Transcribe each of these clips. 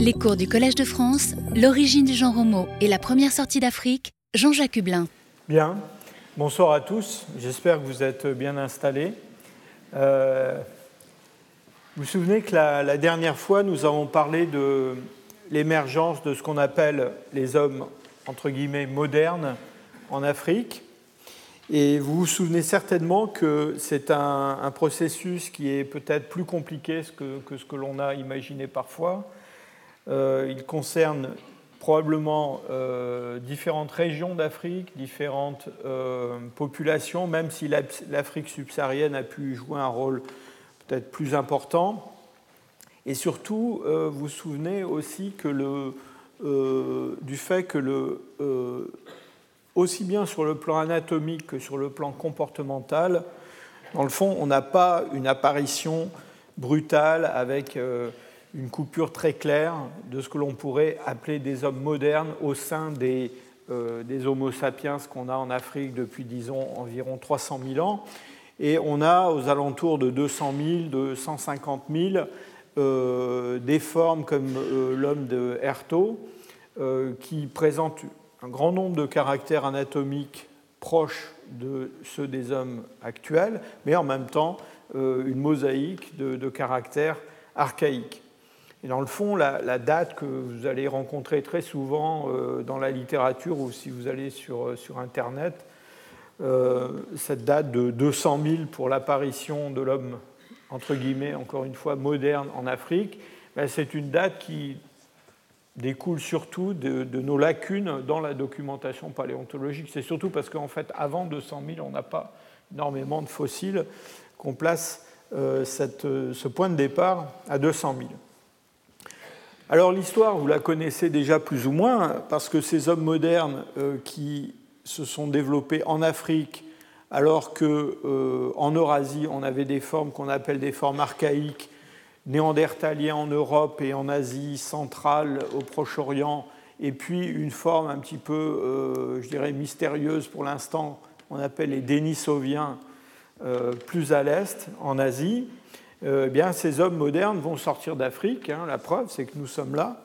Les cours du Collège de France, l'origine du genre homo et la première sortie d'Afrique, Jean-Jacques Hublin. Bien, bonsoir à tous, j'espère que vous êtes bien installés. Euh, vous vous souvenez que la, dernière fois, nous avons parlé de l'émergence de ce qu'on appelle les hommes, entre guillemets, modernes en Afrique. Et vous vous souvenez certainement que c'est un, processus qui est peut-être plus compliqué que, ce que l'on a imaginé parfois il concerne probablement euh, différentes régions d'Afrique, différentes euh, populations, même si l'Afrique subsaharienne a pu jouer un rôle peut-être plus important. Et surtout, vous vous souvenez aussi que le, du fait que le, aussi bien sur le plan anatomique que sur le plan comportemental, dans le fond, on n'a pas une apparition brutale avec une coupure très claire de ce que l'on pourrait appeler des hommes modernes au sein des, euh, Homo sapiens qu'on a en Afrique depuis, disons, environ 300 000 ans. Et on a aux alentours de 200 000, de 150 000, euh, des formes comme euh, l'homme de Herto, qui présentent un grand nombre de caractères anatomiques proches de ceux des hommes actuels, mais en même temps une mosaïque de caractères archaïques. Et dans le fond, la, date que vous allez rencontrer très souvent euh, dans la littérature ou si vous allez sur, euh, sur Internet, euh, cette date de 200 000 pour l'apparition de l'homme, entre guillemets, encore une fois, moderne en Afrique, ben, c'est une date qui découle surtout de, nos lacunes dans la documentation paléontologique. C'est surtout parce qu'en fait, avant 200 000, on n'a pas énormément de fossiles qu'on place ce point de départ à 200 000. Alors l'histoire, vous la connaissez déjà plus ou moins, parce que ces hommes modernes euh, qui se sont développés en Afrique, alors qu'en euh, Eurasie, on avait des formes qu'on appelle des formes archaïques, néandertaliens en Europe et en Asie centrale, au Proche-Orient, et puis une forme un petit peu, euh, je dirais, mystérieuse pour l'instant, on appelle les Denisoviens, plus à l'est, en Asie. Euh, eh bien, ces hommes modernes vont sortir d'Afrique. Hein, la preuve, c'est que nous sommes là.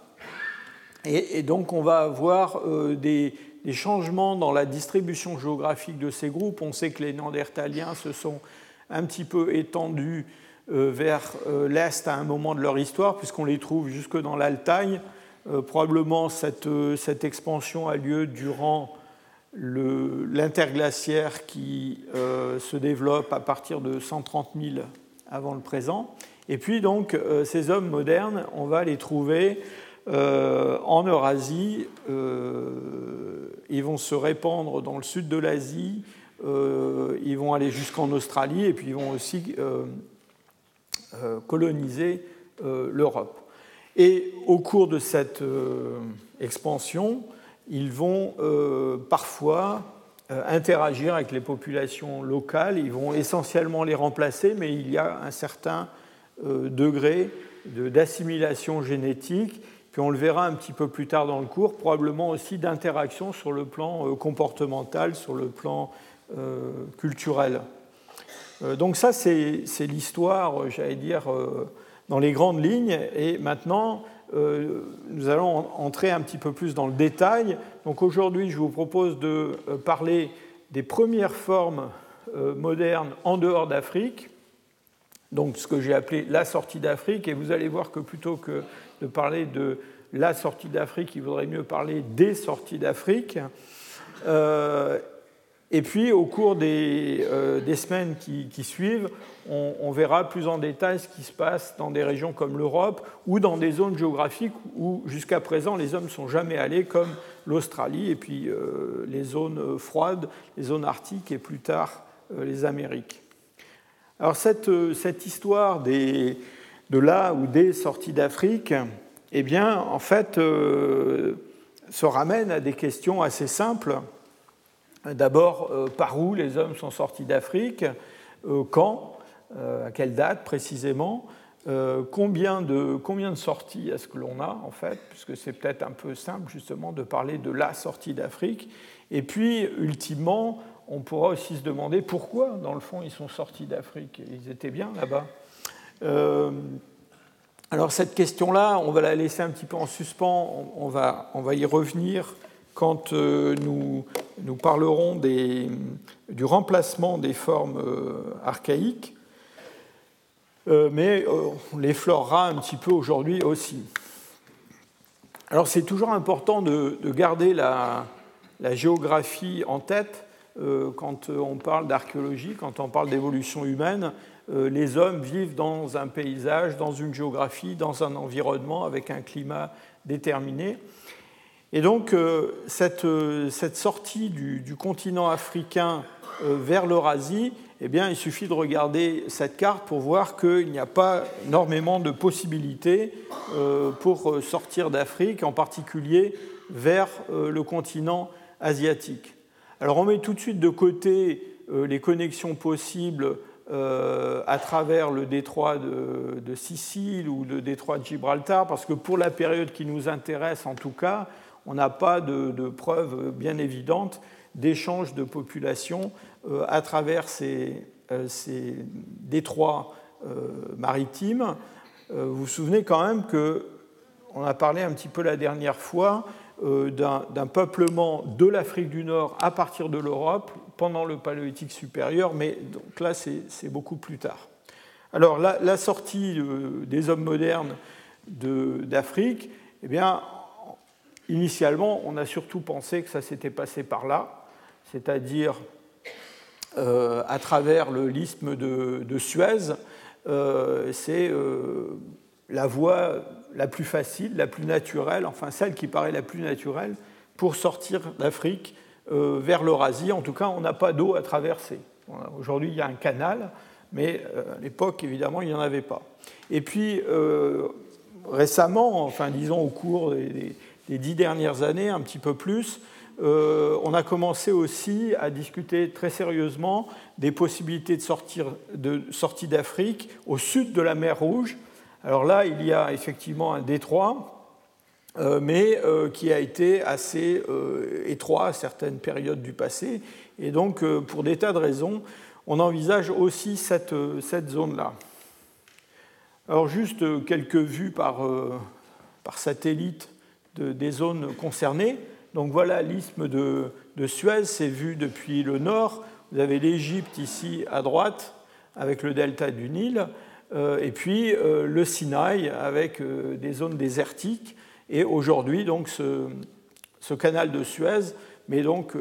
Et, donc, on va avoir euh, des, changements dans la distribution géographique de ces groupes. On sait que les Néandertaliens se sont un petit peu étendus euh, vers l'Est à un moment de leur histoire, puisqu'on les trouve jusque dans l'Altaï. probablement, cette, cette, expansion a lieu durant l'interglaciaire qui se développe à partir de 130 000 avant le présent. Et puis donc euh, ces hommes modernes, on va les trouver euh, en Eurasie, euh, ils vont se répandre dans le sud de l'Asie, ils vont aller jusqu'en Australie et puis ils vont aussi coloniser l'Europe. Et au cours de cette expansion, ils vont parfois interagir avec les populations locales. Ils vont essentiellement les remplacer, mais il y a un certain euh, degré d'assimilation génétique. Puis on le verra un petit peu plus tard dans le cours, probablement aussi d'interaction sur le plan euh, comportemental, sur le plan culturel. Donc ça, c'est l'histoire, j'allais dire, dans les grandes lignes. Et maintenant, nous allons entrer un petit peu plus dans le détail donc aujourd'hui, je vous propose de euh, parler des premières formes euh, modernes en dehors d'Afrique, donc ce que j'ai appelé la sortie d'Afrique, et vous allez voir que plutôt que de parler de la sortie d'Afrique, il vaudrait mieux parler des sorties d'Afrique. Euh, et puis, au cours des, des semaines qui, suivent, on, verra plus en détail ce qui se passe dans des régions comme l'Europe ou dans des zones géographiques où, jusqu'à présent, les hommes ne sont jamais allés, comme l'Australie et puis euh, les zones froides, les zones arctiques et plus tard euh, les Amériques. Alors cette, euh, histoire de là ou des sorties d'Afrique, eh bien, en fait, se ramène à des questions assez simples. D'abord, par où les hommes sont sortis d'Afrique Quand À quelle date précisément euh, combien, de, combien de sorties est-ce que l'on a, en fait, puisque c'est peut-être un peu simple, justement, de parler de la sortie d'Afrique. Et puis, ultimement, on pourra aussi se demander pourquoi, dans le fond, ils sont sortis d'Afrique. Ils étaient bien là-bas. Euh, Alors cette question-là, on va la laisser un petit peu en suspens, va, on va y revenir quand euh, nous, nous parlerons du remplacement des formes euh, archaïques, euh, mais on l'effleurera un petit peu aujourd'hui aussi. Alors c'est toujours important de, de garder la, géographie en tête quand on parle d'archéologie, quand on parle d'évolution humaine. Les hommes vivent dans un paysage, dans une géographie, dans un environnement avec un climat déterminé. Et donc, euh, euh, cette, sortie du, continent africain euh, vers l'Eurasie, eh bien, il suffit de regarder cette carte pour voir qu'il n'y a pas énormément de possibilités pour sortir d'Afrique, en particulier vers le continent asiatique. Alors, on met tout de suite de côté les connexions possibles à travers le détroit de, de, Sicile ou le détroit de Gibraltar, parce que pour la période qui nous intéresse en tout cas, on n'a pas de, preuves bien évidentes d'échange de population euh, à travers ces, euh, détroits euh, maritimes. Vous vous souvenez quand même que on a parlé un petit peu la dernière fois d'un peuplement de l'Afrique du Nord à partir de l'Europe pendant le Paléolithique supérieur, mais donc là c'est beaucoup plus tard. Alors la sortie des hommes modernes d'Afrique, eh bien Initialement, on a surtout pensé que ça s'était passé par là, c'est-à-dire euh, à travers le l'isthme de, Suez. Euh, c'est euh, la voie la plus facile, la plus naturelle, enfin celle qui paraît la plus naturelle pour sortir d'Afrique vers l'Eurasie. En tout cas, on n'a pas d'eau à traverser. Aujourd'hui, il y a un canal, mais à l'époque, évidemment, il n'y en avait pas. Et puis, récemment, enfin disons au cours des, les dix dernières années, un petit peu plus, euh, on a commencé aussi à discuter très sérieusement des possibilités de, sortir, sortie d'Afrique au sud de la mer Rouge. Alors là, il y a effectivement un détroit, euh, mais euh, qui a été assez étroit à certaines périodes du passé. Et donc, pour des tas de raisons, on envisage aussi cette, zone-là. Alors juste quelques vues par satellite des zones concernées. Donc voilà l'isthme de, Suez, c'est vu depuis le nord. Vous avez l'Égypte ici à droite, avec le delta du Nil, euh, et puis euh, le Sinaï avec euh, des zones désertiques. Et aujourd'hui, donc, ce, ce, canal de Suez mais donc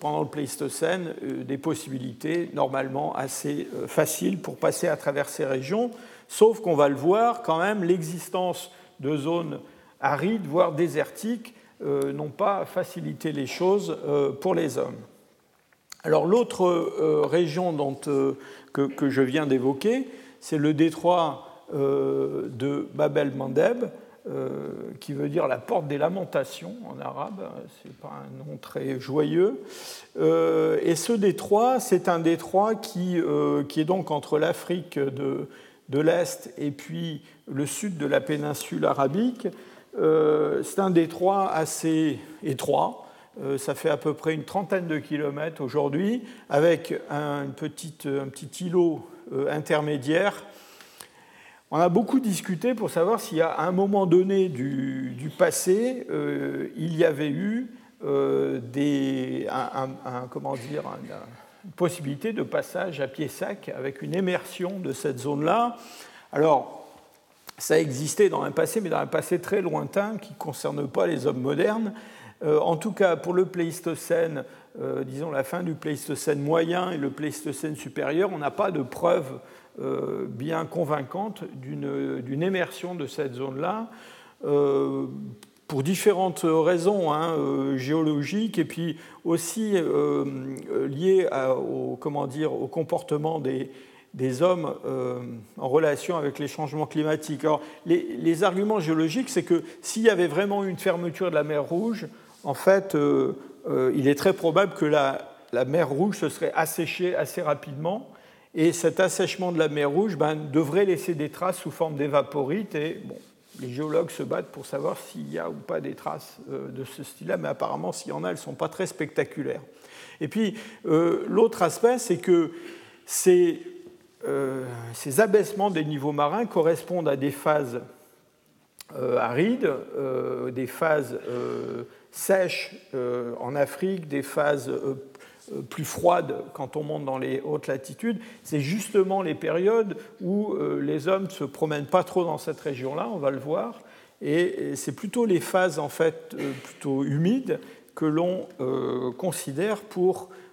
pendant le Pléistocène des possibilités normalement assez faciles pour passer à travers ces régions, sauf qu'on va le voir quand même, l'existence de zones arides, voire désertiques, euh, n'ont pas facilité les choses euh, pour les hommes. Alors l'autre euh, région que, je viens d'évoquer, c'est le détroit de Babel Mandeb, qui veut dire la porte des lamentations en arabe, c'est pas un nom très joyeux. et ce détroit, c'est un détroit qui, qui, est donc entre l'Afrique de, de l'Est et puis le sud de la péninsule arabique. Euh, c'est un détroit assez étroit. Euh, ça fait à peu près une trentaine de kilomètres aujourd'hui, avec un, petite, un petit îlot euh, intermédiaire. On a beaucoup discuté pour savoir y a un moment donné du, passé, il y avait eu des, comment dire, une possibilité de passage à pied sec avec une immersion de cette zone-là. Alors, ça existait dans un passé, mais dans un passé très lointain qui ne concerne pas les hommes modernes. Euh, en tout cas, pour le Pléistocène, euh, disons la fin du Pléistocène moyen et le Pléistocène supérieur, on n'a pas de preuves euh, bien convaincantes d'une immersion de cette zone-là, pour différentes raisons hein, géologiques et puis aussi liées au, comment dire, au comportement des, des hommes euh, en relation avec les changements climatiques. Les, arguments géologiques, c'est que s'il y avait vraiment une fermeture de la mer Rouge, en fait, euh, euh, il est très probable que la, mer Rouge se serait asséchée assez rapidement. Et cet assèchement de la mer Rouge ben, devrait laisser des traces sous forme d'évaporite. Et bon, les géologues se battent pour savoir s'il y a ou pas des traces de ce style-là, mais apparemment, s'il y en a, elles ne sont pas très spectaculaires. Et puis, l'autre aspect, c'est que c'est euh, ces abaissements des niveaux marins correspondent à des phases arides, des phases sèches en Afrique, des phases plus froides quand on monte dans les hautes latitudes, c'est justement les périodes où les hommes ne se promènent pas trop dans cette région-là, on va le voir, et c'est plutôt les phases en fait plutôt humides que l'on considère pour euh,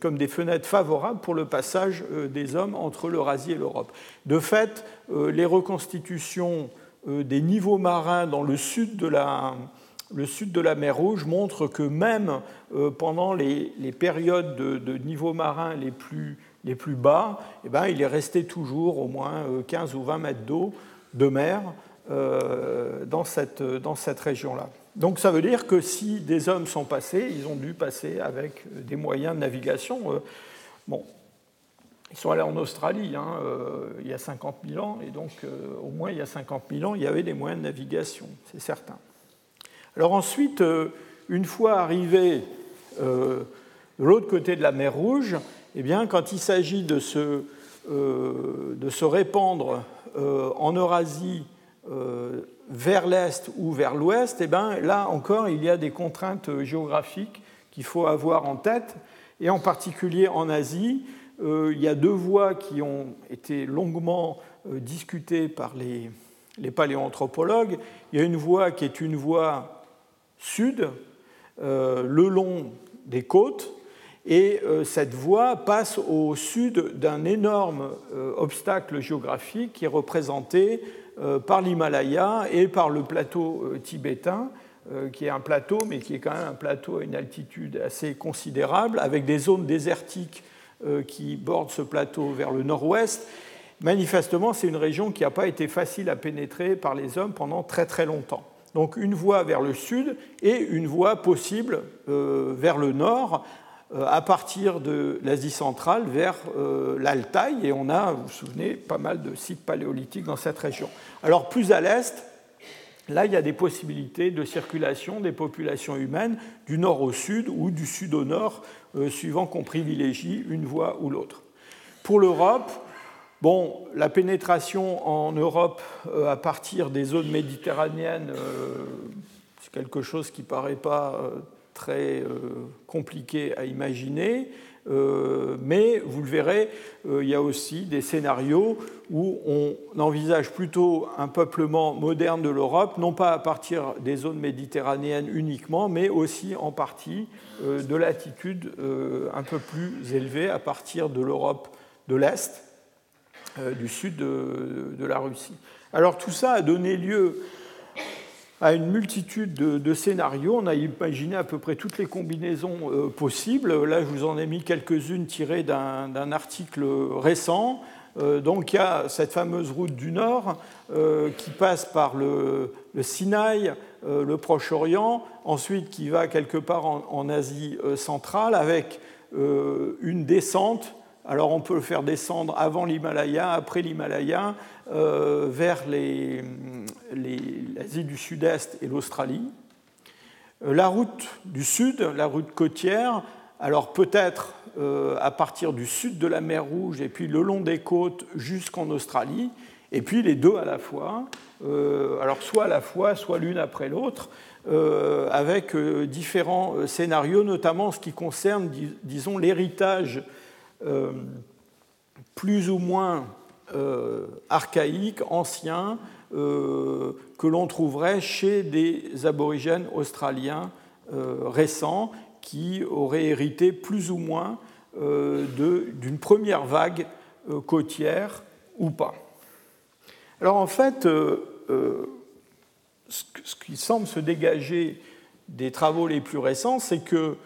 comme des fenêtres favorables pour le passage euh, des hommes entre l'Eurasie et l'Europe. De fait, euh, les reconstitutions des niveaux marins dans le sud de la, de mer Rouge montrent que même pendant les, périodes de, marins les plus, les plus bas, eh ben, il est resté toujours au moins 15 ou 20 mètres d'eau de mer dans cette, dans cette région-là. Donc ça veut dire que si des hommes sont passés, ils ont dû passer avec des moyens de navigation. Euh, bon, ils sont allés en Australie hein, euh, il y a 50 000 ans, et donc euh, au moins il y a 50 000 ans, il y avait des moyens de navigation, c'est certain. Alors ensuite, une fois arrivés de l'autre côté de la mer Rouge, eh bien, quand il s'agit de se, de se répandre en Eurasie vers l'est ou vers l'ouest, eh ben, là encore, il y a des contraintes géographiques qu'il faut avoir en tête. Et en particulier en Asie, euh, il y a deux voies qui ont été longuement euh, discutées par les, paléoanthropologues. Il y a une voie qui est une voie sud, euh, le long des côtes, et cette voie passe au sud d'un énorme obstacle géographique qui est représenté euh, par l'Himalaya et par le plateau euh, tibétain, euh, qui est un plateau, mais qui est quand même un plateau à une altitude assez considérable, avec des zones désertiques qui bordent ce plateau vers le nord-ouest. Manifestement, c'est une région qui n'a pas été facile à pénétrer par les hommes pendant très très longtemps. Donc une voie vers le sud et une voie possible vers le nord, euh, à partir de l'Asie centrale vers euh, l'Altaï, et on a, vous vous souvenez, pas mal de sites paléolithiques dans cette région. Alors plus à l'est, là il y a des possibilités de circulation des populations humaines du nord au sud ou du sud au nord, euh, suivant qu'on privilégie une voie ou l'autre. Pour l'Europe, Bon, la pénétration en Europe à partir des zones méditerranéennes, c'est quelque chose qui ne paraît pas très euh, compliqué à imaginer, euh, mais vous le verrez, euh, il y a aussi des scénarios où on envisage plutôt un peuplement moderne de l'Europe, non pas à partir des zones méditerranéennes uniquement, mais aussi en partie de latitudes un peu plus élevées à partir de l'Europe de l'Est, du sud de, la Russie. Alors tout ça a donné lieu à une multitude de, scénarios. On a imaginé à peu près toutes les combinaisons euh, possibles. Là, je vous en ai mis quelques-unes tirées d'un article récent. Euh, donc, il y a cette fameuse route du Nord euh, qui passe par le, Sinaï, le Proche-Orient, ensuite qui va quelque part en Asie centrale avec une descente alors on peut le faire descendre avant l'Himalaya, après l'Himalaya, euh, vers l'Asie du Sud-Est et l'Australie. Euh, la route du Sud, la route côtière, alors peut-être euh, à partir du sud de la mer Rouge et puis le long des côtes jusqu'en Australie, et puis les deux à la fois, alors soit à la fois, soit l'une après l'autre, avec différents scénarios, notamment en ce qui concerne, disons, l'héritage plus ou moins euh, archaïques, anciens, euh, que l'on trouverait chez des aborigènes australiens récents qui auraient hérité plus ou moins d'une première vague côtière ou pas. Alors en fait, ce qui semble se dégager des travaux les plus récents, c'est que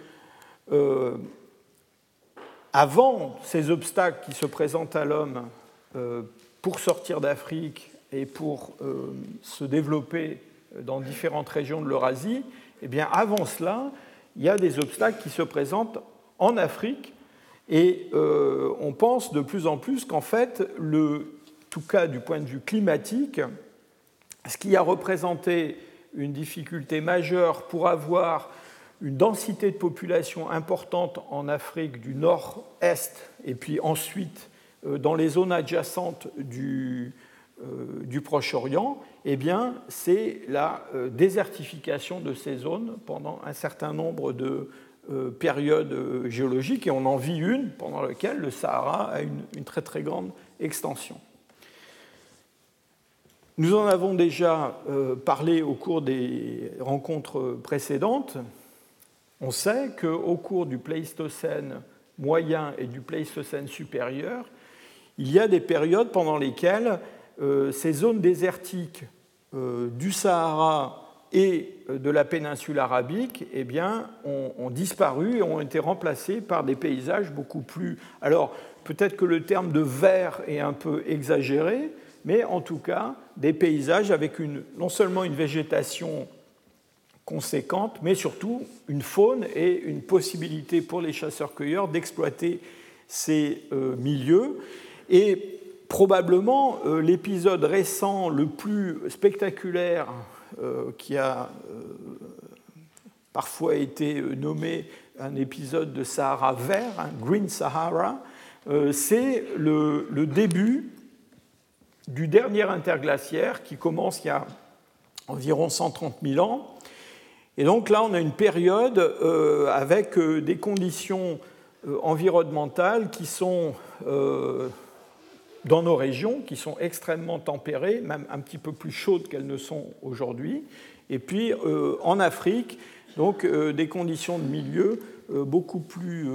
avant ces obstacles qui se présentent à l'homme euh, pour sortir d'Afrique et pour euh, se développer dans différentes régions de l'Eurasie, eh bien avant cela, il y a des obstacles qui se présentent en Afrique et euh, on pense de plus en plus qu'en fait, le, tout cas du point de vue climatique, ce qui a représenté une difficulté majeure pour avoir une densité de population importante en Afrique du nord-est et puis ensuite euh, dans les zones adjacentes du, du Proche-Orient, eh bien, c'est la désertification de ces zones pendant un certain nombre de périodes géologiques, et on en vit une pendant laquelle le Sahara a une très très grande extension. Nous en avons déjà euh, parlé au cours des rencontres précédentes. On sait qu'au cours du Pléistocène moyen et du Pléistocène supérieur, il y a des périodes pendant lesquelles euh, ces zones désertiques euh, du Sahara et de la péninsule arabique eh bien, ont, ont, disparu et ont été remplacées par des paysages beaucoup plus... Alors, peut-être que le terme de vert est un peu exagéré, mais en tout cas des paysages avec une, non seulement une végétation conséquente, mais surtout une faune et une possibilité pour les chasseurs-cueilleurs d'exploiter ces euh, milieux. Et probablement euh, l'épisode récent le plus spectaculaire euh, qui a parfois été nommé un épisode de Sahara vert, Green Sahara, c'est le, début du dernier interglaciaire qui commence il y a environ 130 000 ans. Et donc là, on a une période euh, avec euh, des conditions euh, environnementales qui sont dans nos régions, qui sont extrêmement tempérées, même un petit peu plus chaudes qu'elles ne sont aujourd'hui. Et puis en Afrique, donc des conditions de milieu beaucoup plus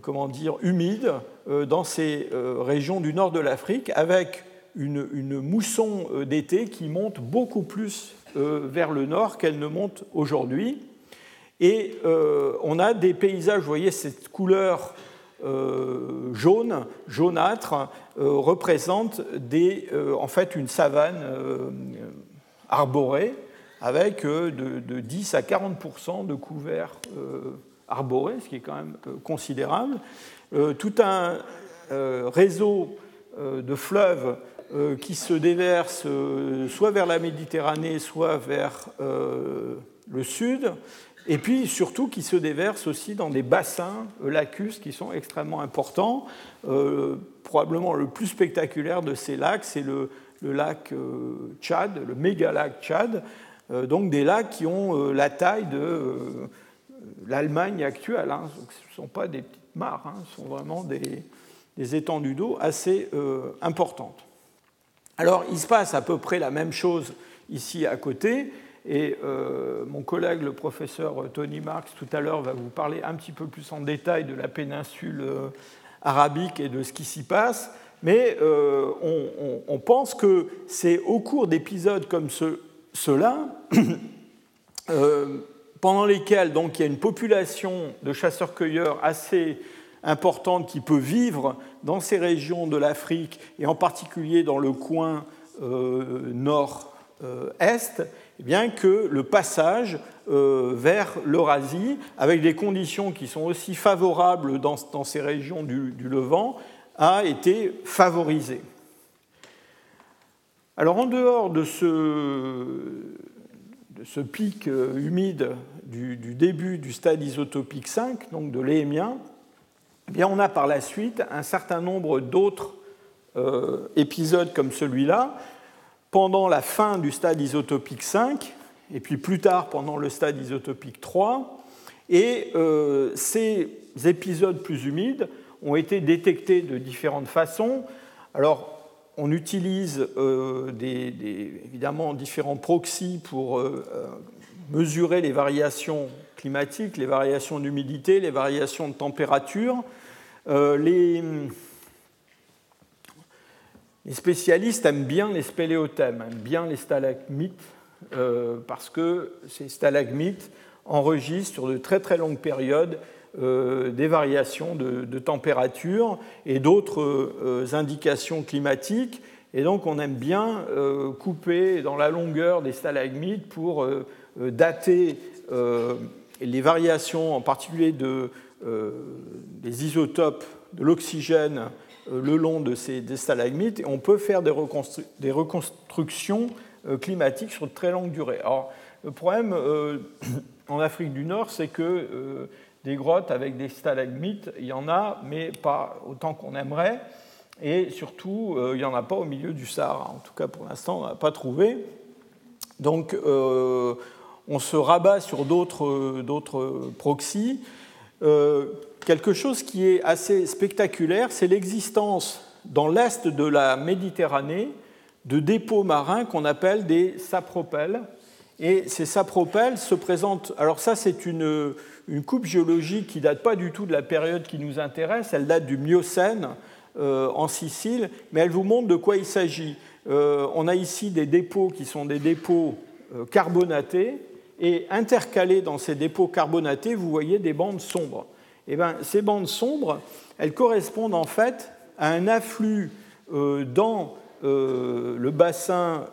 comment dire, humide euh, dans ces régions du nord de l'Afrique, avec une, mousson d'été qui monte beaucoup plus vers le nord qu'elle ne monte aujourd'hui. Et on a des paysages, vous voyez cette couleur jaune, jaunâtre, représente des, en fait une savane arborée avec de, de, 10 à 40% de couverts arboré, ce qui est quand même euh, considérable, euh, tout un euh, réseau de fleuves qui se déversent soit vers la Méditerranée, soit vers le sud, et puis surtout qui se déversent aussi dans des bassins lacustres qui sont extrêmement importants. probablement le plus spectaculaire de ces lacs, c'est le, lac Tchad, le méga lac Tchad, donc des lacs qui ont la taille de l'Allemagne actuelle. Hein. Ce ne sont pas des petites mares, hein. ce sont vraiment des, étendues d'eau assez euh, importantes. Alors, il se passe à peu près la même chose ici à côté, et euh, mon collègue, le professeur Tony Marx, tout à l'heure, va vous parler un petit peu plus en détail de la péninsule euh, arabique et de ce qui s'y passe. Mais on, pense que c'est au cours d'épisodes comme ce, ceux-là pendant lesquels donc, il y a une population de chasseurs-cueilleurs assez importante qui peut vivre dans ces régions de l'Afrique et en particulier dans le coin euh, nord-est, eh bien que le passage euh, vers l'Eurasie, avec des conditions qui sont aussi favorables dans, ces régions du, du, Levant, a été favorisé. Alors en dehors de ce, pic euh, humide du, début du stade isotopique 5, donc de l'émien, eh on a par la suite un certain nombre d'autres euh, épisodes comme celui-là, pendant la fin du stade isotopique 5, et puis plus tard pendant le stade isotopique 3. Et euh, ces épisodes plus humides ont été détectés de différentes façons. Alors, on utilise euh, évidemment différents proxys pour mesurer les variations climatiques, les variations d'humidité, les variations de température. Les, spécialistes aiment bien les spéléothèmes, aiment bien les stalagmites, parce que ces stalagmites enregistrent sur de très très longues périodes euh, des variations de, température et d'autres euh, indications climatiques. Et donc on aime bien euh, couper dans la longueur des stalagmites pour dater les variations, en particulier de, des isotopes de l'oxygène le long de ces des stalagmites. Et on peut faire des, reconstructions climatiques sur de très longue durée. Alors, le problème en Afrique du Nord, c'est que des grottes avec des stalagmites, il y en a, mais pas autant qu'on aimerait. et surtout, il n'y en a pas au milieu du Sahara. En tout cas, pour l'instant, on n'a pas trouvé. Donc, on se rabat sur d'autres proxys. Quelque chose qui est assez spectaculaire, c'est l'existence dans l'est de la Méditerranée de dépôts marins qu'on appelle des sapropelles. Et ces sapropelles se présentent. Alors, ça, c'est une, coupe géologique qui ne date pas du tout de la période qui nous intéresse. Elle date du Miocène euh, en Sicile, mais elle vous montre de quoi il s'agit. Euh, on a ici des dépôts qui sont des dépôts euh, carbonatés, et intercalés dans ces dépôts carbonatés, vous voyez des bandes sombres. Eh bien, ces bandes sombres, elles correspondent en fait à un afflux dans euh, le bassin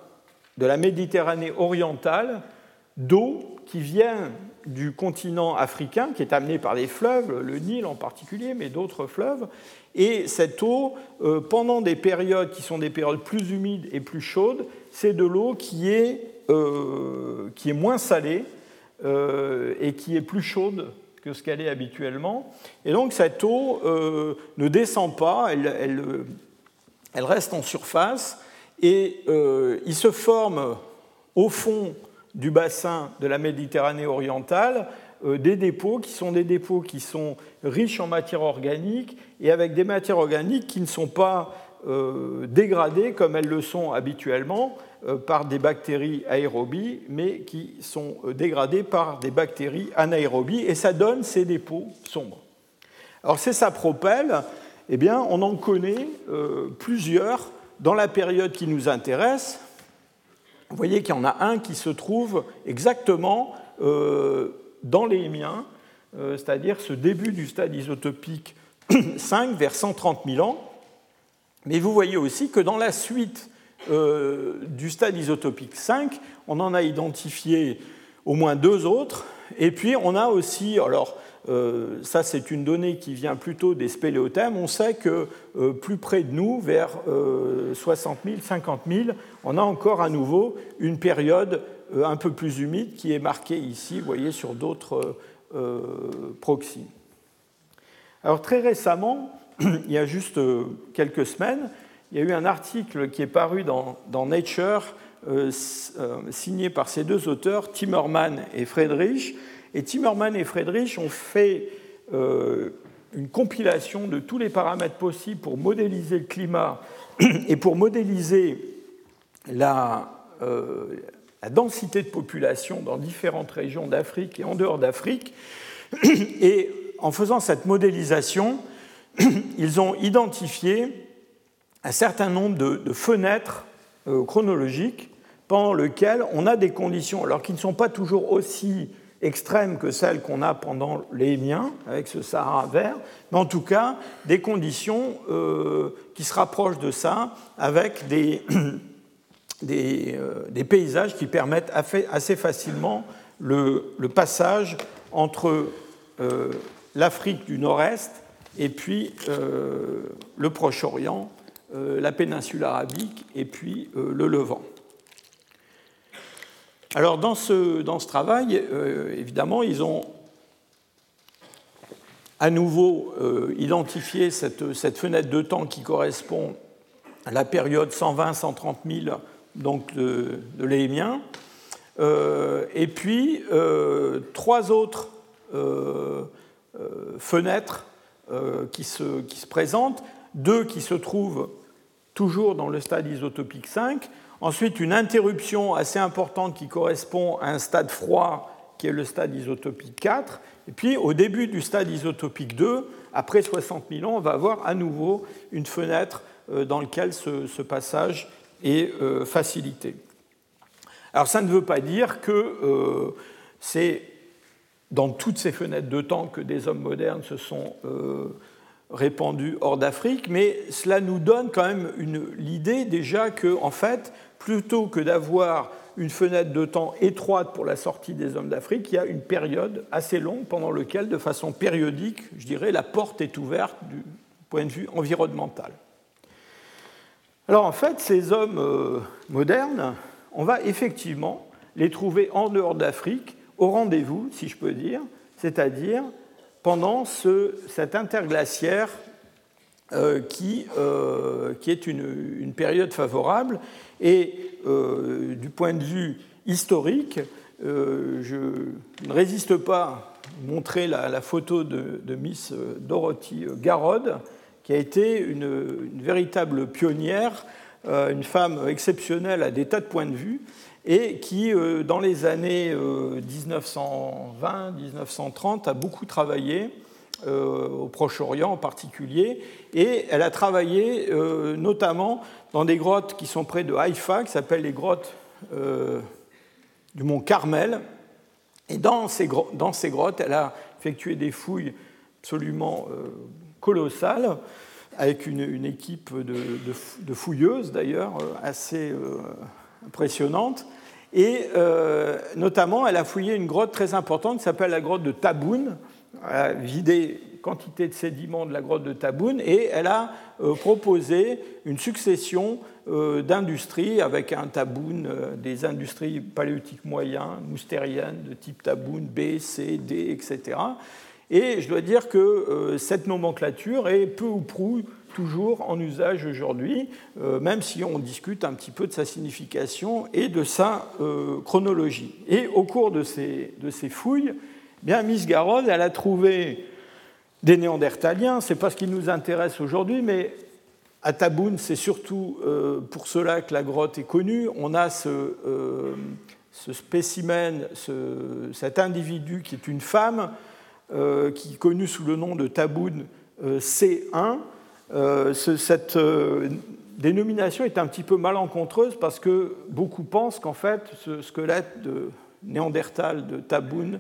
de la Méditerranée orientale d'eau qui vient du continent africain, qui est amenée par les fleuves, le Nil en particulier, mais d'autres fleuves. Et cette eau, euh, pendant des périodes qui sont des périodes plus humides et plus chaudes, c'est de l'eau qui, est, euh, qui est moins salée et qui est plus chaude que ce qu'elle est habituellement. Et donc cette eau ne descend pas, elle, elle reste en surface et euh, il se forme au fond du bassin de la Méditerranée orientale euh, des dépôts qui sont des dépôts qui sont riches en matière organique et avec des matières organiques qui ne sont pas euh, dégradées comme elles le sont habituellement par des bactéries aérobies, mais qui sont dégradées par des bactéries anaérobies, et ça donne ces dépôts sombres. Alors ces sapropelles, eh bien, on en connaît euh, plusieurs dans la période qui nous intéresse. Vous voyez qu'il y en a un qui se trouve exactement euh, dans les miens, euh, c'est-à-dire ce début du stade isotopique 5 vers 130 000 ans. Mais vous voyez aussi que dans la suite du stade isotopique 5, on en a identifié au moins deux autres. Et puis on a aussi, alors euh, ça c'est une donnée qui vient plutôt des spéléothèmes, on sait que euh, plus près de nous, vers 60 000, 50 000, on a encore à nouveau une période euh, un peu plus humide qui est marquée ici, vous voyez, sur d'autres proxys. Alors très récemment, il y a juste quelques semaines, il y a eu un article qui est paru dans, Nature, signé par ces deux auteurs, Timmerman et Friedrich, et Timmerman et Friedrich ont fait euh, une compilation de tous les paramètres possibles pour modéliser le climat et pour modéliser euh, la densité de population dans différentes régions d'Afrique et en dehors d'Afrique. Et en faisant cette modélisation, ils ont identifié un certain nombre de, fenêtres euh, chronologiques pendant lesquelles on a des conditions, alors qui ne sont pas toujours aussi extrêmes que celles qu'on a pendant les miens, avec ce Sahara vert, mais en tout cas des conditions euh, qui se rapprochent de ça, avec des, euh, paysages qui permettent assez facilement le, passage entre l'Afrique du Nord-Est et puis le Proche-Orient, la péninsule arabique et puis le Levant. Alors dans ce, dans ce travail, euh, évidemment, ils ont à nouveau euh, identifié cette, cette, fenêtre de temps qui correspond à la période 120-130 000 donc de, de l'Éhémien. Euh, et puis trois autres fenêtres qui se, qui se présentent, deux qui se trouvent toujours dans le stade isotopique 5, Ensuite, une interruption assez importante qui correspond à un stade froid qui est le stade isotopique 4. Et puis, au début du stade isotopique 2, après 60 000 ans, on va avoir à nouveau une fenêtre euh, dans laquelle ce, passage est euh, facilité. Alors, ça ne veut pas dire que euh, c'est dans toutes ces fenêtres de temps que des hommes modernes se sont répandus hors d'Afrique, mais cela nous donne quand même l'idée déjà que, en fait, plutôt que d'avoir une fenêtre de temps étroite pour la sortie des hommes d'Afrique, il y a une période assez longue pendant laquelle, de façon périodique, je dirais, la porte est ouverte du point de vue environnemental. Alors en fait, ces hommes euh, modernes, on va effectivement les trouver en dehors d'Afrique, au rendez-vous, si je peux dire, c'est-à-dire pendant ce, cet interglaciaire qui, qui, est une, période favorable. Et du point de vue historique, je ne résiste pas à montrer la, photo de, Miss Dorothy Garrod, qui a été une véritable pionnière, une femme exceptionnelle à des tas de points de vue, et qui, euh, dans les années 1920-1930, euh, a beaucoup travaillé euh, au Proche-Orient en particulier, et elle a travaillé notamment dans des grottes qui sont près de Haïfa, qui s'appellent les grottes du mont Carmel. Et dans ces, grottes, elle a effectué des fouilles absolument colossales, avec une, équipe de fouilleuses d'ailleurs assez impressionnante. Et euh, notamment, elle a fouillé une grotte très importante qui s'appelle la grotte de Taboun. Elle a vidé quantité de sédiments de la grotte de Taboun et elle a euh, proposé une succession euh, d'industries avec un Taboun, des industries paléolithiques moyens, moustériennes de type Taboun B, C, D, etc. Et je dois dire que cette nomenclature est peu ou prou toujours en usage aujourd'hui, euh, même si on discute un petit peu de sa signification et de sa euh, chronologie. Et au cours de ces, fouilles, eh bien, Miss Garrod, elle a trouvé des néandertaliens, c'est pas ce qui nous intéresse aujourd'hui, mais à Taboun, c'est surtout euh, pour cela que la grotte est connue. On a ce, ce spécimen, ce, cet individu qui est une femme, qui est connue sous le nom de Taboun C1, euh, cette euh, dénomination est un petit peu malencontreuse parce que beaucoup pensent qu'en fait, ce squelette de Néandertal de Taboun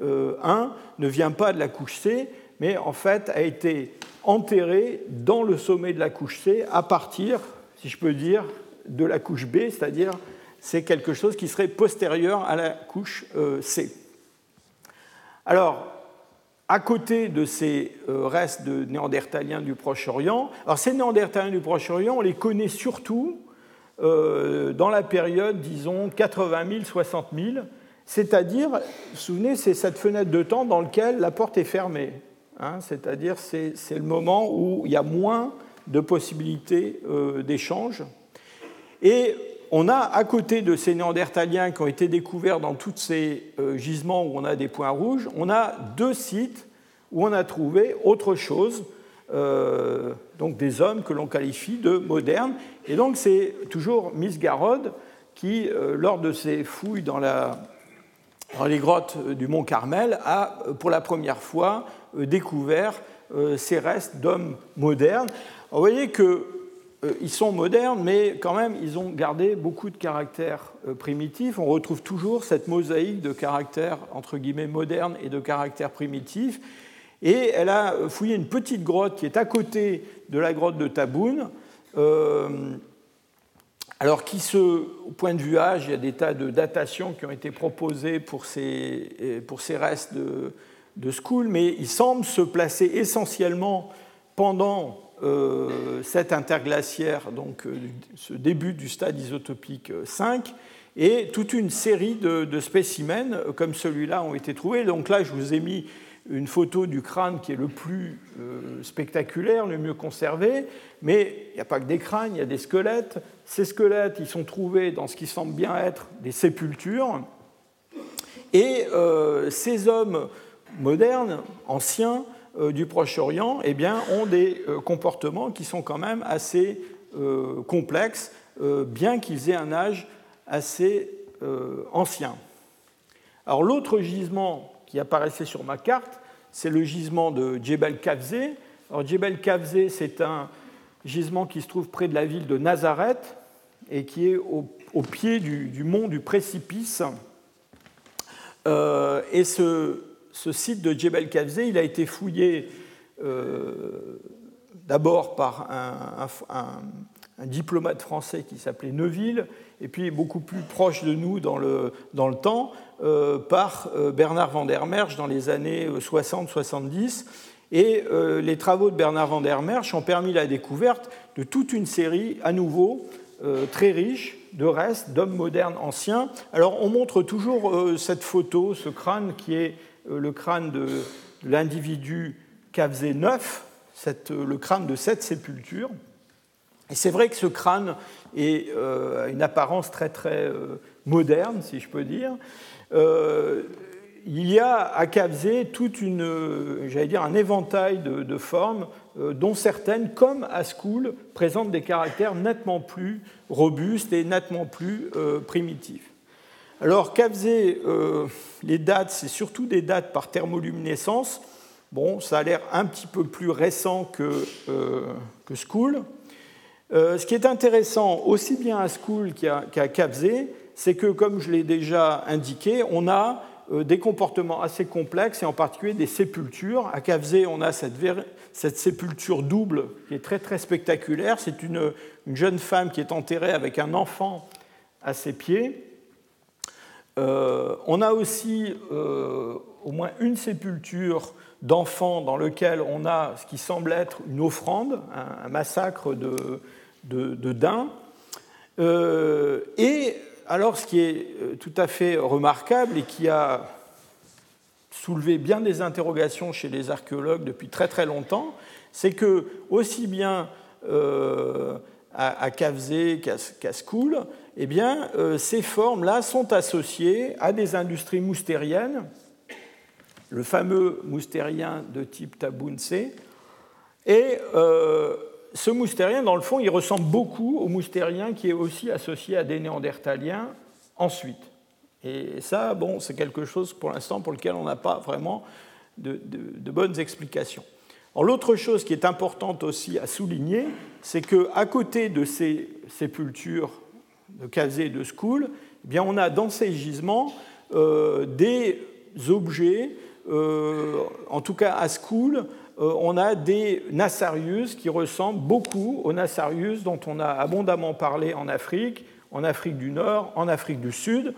1 euh, ne vient pas de la couche C, mais en fait a été enterré dans le sommet de la couche C à partir, si je peux dire, de la couche B, c'est-à-dire c'est quelque chose qui serait postérieur à la couche C. Alors, à côté de ces euh, restes de néandertaliens du Proche-Orient. Alors ces néandertaliens du Proche-Orient, on les connaît surtout euh, dans la période, disons, 80 000, 60 000, c'est-à-dire, souvenez, c'est cette fenêtre de temps dans laquelle la porte est fermée. Hein, c'est-à-dire, c'est le moment où il y a moins de possibilités euh, d'échange. On a à côté de ces néandertaliens qui ont été découverts dans tous ces euh, gisements où on a des points rouges, on a deux sites où on a trouvé autre chose, euh, donc des hommes que l'on qualifie de modernes. Et donc c'est toujours Miss Garrod qui, euh, lors de ses fouilles dans, les grottes du mont Carmel, a pour la première fois découvert ces restes d'hommes modernes. Vous voyez que ils sont modernes, mais quand même, ils ont gardé beaucoup de caractères euh, primitifs. On retrouve toujours cette mosaïque de caractères, entre guillemets, modernes et de caractères primitifs. Et elle a fouillé une petite grotte qui est à côté de la grotte de Taboun. Euh, alors, qui se, au point de vue âge, il y a des tas de datations qui ont été proposées pour ces, pour ces restes de, de School, mais ils semblent se placer essentiellement pendant euh, cet interglaciaire, donc euh, ce début du stade isotopique 5, et toute une série de, spécimens euh, comme celui-là ont été trouvés. Donc là, je vous ai mis une photo du crâne qui est le plus spectaculaire, le mieux conservé, mais il n'y a pas que des crânes, il y a des squelettes. Ces squelettes, ils sont trouvés dans ce qui semble bien être des sépultures. Et ces hommes modernes, anciens, euh, du Proche-Orient eh bien, ont des euh, comportements qui sont quand même assez euh, complexes, bien qu'ils aient un âge assez ancien. Alors l'autre gisement qui apparaissait sur ma carte, c'est le gisement de Djebel Kafze. Alors Djebel Kafze, c'est un gisement qui se trouve près de la ville de Nazareth et qui est au, pied du, mont du précipice. et ce, ce site de Djebel Kafze, il a été fouillé euh, d'abord par un, diplomate français qui s'appelait Neuville, et puis beaucoup plus proche de nous dans le, dans le temps, euh, par euh, Bernard van der Merch dans les années 60-70. Et les travaux de Bernard van der Merch ont permis la découverte de toute une série, à nouveau, très riche de restes d'hommes modernes anciens. Alors on montre toujours cette photo, ce crâne qui est le crâne de, l'individu Kavze 9, le crâne de cette sépulture. Et c'est vrai que ce crâne est, a une apparence très très moderne, si je peux dire il y a à Kavzé toute un éventail de, formes, euh, dont certaines, comme à School, présentent des caractères nettement plus robustes et nettement plus euh, primitifs. Alors, Kavzé, euh, les dates, c'est surtout des dates par thermoluminescence. Bon, ça a l'air un petit peu plus récent que, que School. ce qui est intéressant, aussi bien à School qu'à Kavzé, c'est que, comme je l'ai déjà indiqué, on a euh, des comportements assez complexes et en particulier des sépultures. À Cavzé, on a cette, cette, sépulture double qui est très très spectaculaire. C'est une, jeune femme qui est enterrée avec un enfant à ses pieds. Euh, on a aussi euh, au moins une sépulture d'enfants dans lequel on a ce qui semble être une offrande, un, massacre de, de, daims. et alors, ce qui est euh, tout à fait remarquable et qui a soulevé bien des interrogations chez les archéologues depuis très très longtemps, c'est que aussi bien euh, à, qu'à Skoul, eh bien, euh, ces formes-là sont associées à des industries moustériennes, le fameux moustérien de type Tabounse, et ce moustérien, dans le fond, il ressemble beaucoup au moustérien qui est aussi associé à des néandertaliens ensuite. Et ça, bon, c'est quelque chose pour l'instant pour lequel on n'a pas vraiment de, bonnes explications. L'autre chose qui est importante aussi à souligner, c'est qu'à côté de ces sépultures de Kazé et de Skoul, eh on a dans ces gisements euh, des objets, euh, en tout cas à Skoul, euh, on a des Nassarius qui ressemblent beaucoup aux Nassarius dont on a abondamment parlé en Afrique, en Afrique du Nord, en Afrique du Sud.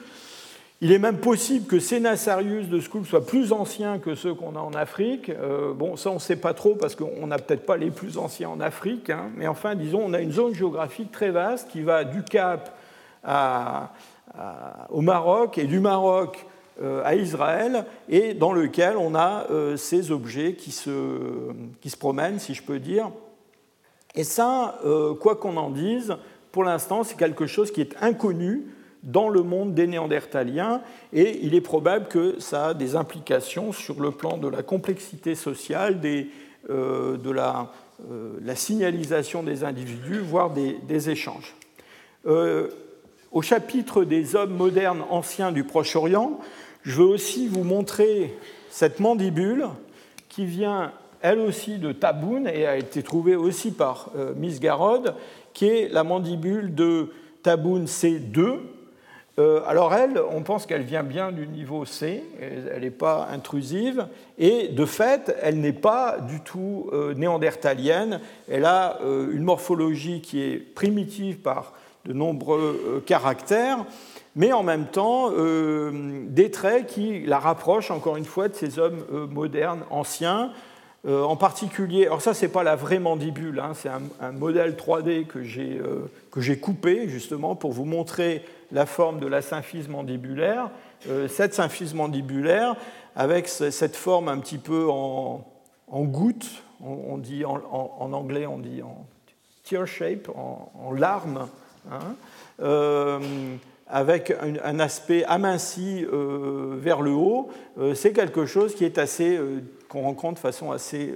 Il est même possible que ces Nassarius de School soient plus anciens que ceux qu'on a en Afrique. Euh, bon, ça, on ne sait pas trop parce qu'on n'a peut-être pas les plus anciens en Afrique. Hein. mais enfin, disons, on a une zone géographique très vaste qui va du Cap au Maroc et du Maroc euh, à Israël et dans lequel on a euh, ces objets qui se, qui se promènent, si je peux dire. Et ça, quoi qu'on en dise, pour l'instant, c'est quelque chose qui est inconnu dans le monde des Néandertaliens et il est probable que ça a des implications sur le plan de la complexité sociale, des, de la, la, signalisation des individus, voire des, échanges. au chapitre des hommes modernes anciens du Proche-Orient, je veux aussi vous montrer cette mandibule qui vient elle aussi de Taboun et a été trouvée aussi par euh, Miss Garod, qui est la mandibule de Taboun C2. Euh, alors elle, on pense qu'elle vient bien du niveau C, elle n'est pas intrusive, et de fait, elle n'est pas du tout euh, néandertalienne, elle a une morphologie qui est primitive par de nombreux caractères, mais en même temps euh, des traits qui la rapprochent encore une fois de ces hommes euh, modernes, anciens. Euh, en particulier, alors ça c'est pas la vraie mandibule, hein, c'est un, modèle 3D que j'ai coupé justement pour vous montrer la forme de la symphyse mandibulaire. cette symphyse mandibulaire avec cette forme un petit peu en, goutte, on, dit en, anglais on dit en tear shape, en, larme. Hein, avec un aspect aminci euh, vers le haut, euh, c'est quelque chose qui est assez, euh, qu'on rencontre de façon assez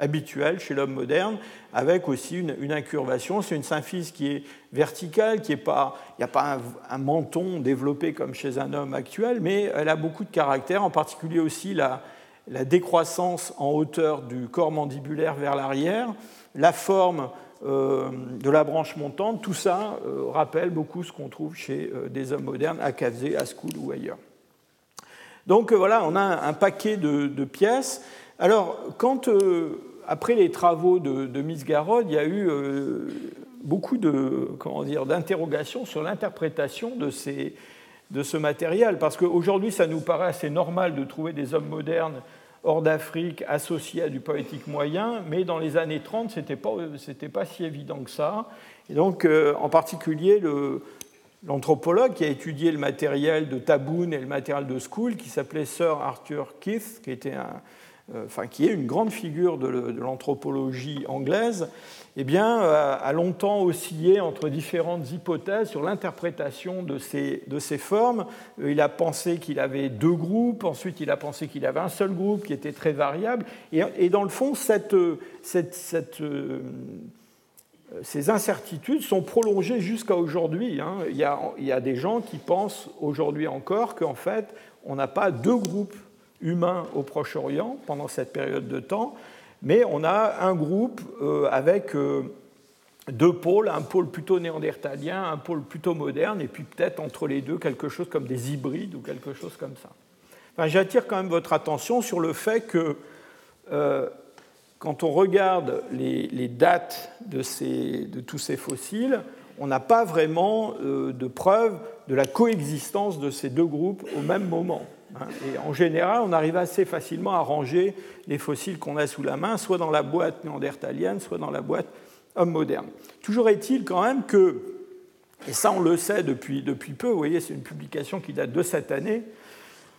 habituelle chez l'homme moderne, avec aussi une, incurvation. C'est une symphyse qui est verticale, qui est pas, il n'y a pas un, menton développé comme chez un homme actuel, mais elle a beaucoup de caractères, en particulier aussi la, décroissance en hauteur du corps mandibulaire vers l'arrière, la forme de la branche montante, tout ça euh, rappelle beaucoup ce qu'on trouve chez euh, des hommes modernes à Kavzé, à Skoul ou ailleurs. Donc voilà, on a un paquet de, pièces. Alors, quand, après les travaux de, de Miss Garod, il y a eu beaucoup d'interrogations sur l'interprétation de ce matériel, parce qu'aujourd'hui, ça nous paraît assez normal de trouver des hommes modernes hors d'Afrique associé à du poétique moyen, mais dans les années 30, ce n'était pas, pas si évident que ça. Et donc, euh, en particulier, l'anthropologue qui a étudié le matériel de Taboun et le matériel de School, qui s'appelait Sir Arthur Keith, qui était enfin, qui est une grande figure de l'anthropologie anglaise, eh bien, a longtemps oscillé entre différentes hypothèses sur l'interprétation de ces, de ces formes. Il a pensé qu'il avait deux groupes, ensuite il a pensé qu'il avait un seul groupe qui était très variable. Et, dans le fond, cette ces incertitudes sont prolongées jusqu'à aujourd'hui. Hein. Il, y a des gens qui pensent aujourd'hui encore qu'en fait, on n'a pas deux groupes humains au Proche-Orient pendant cette période de temps, mais on a un groupe euh, avec euh, deux pôles, un pôle plutôt néandertalien, un pôle plutôt moderne, et puis peut-être entre les deux quelque chose comme des hybrides ou quelque chose comme ça. Enfin, J'attire quand même votre attention sur le fait que euh, quand on regarde les, dates de, tous ces fossiles, on n'a pas vraiment de preuve de la coexistence de ces deux groupes au même moment. Hein. Et en général, on arrive assez facilement à ranger les fossiles qu'on a sous la main, soit dans la boîte néandertalienne, soit dans la boîte homme moderne. Toujours est-il quand même que, et ça on le sait depuis, depuis peu, vous voyez, c'est une publication qui date de cette année,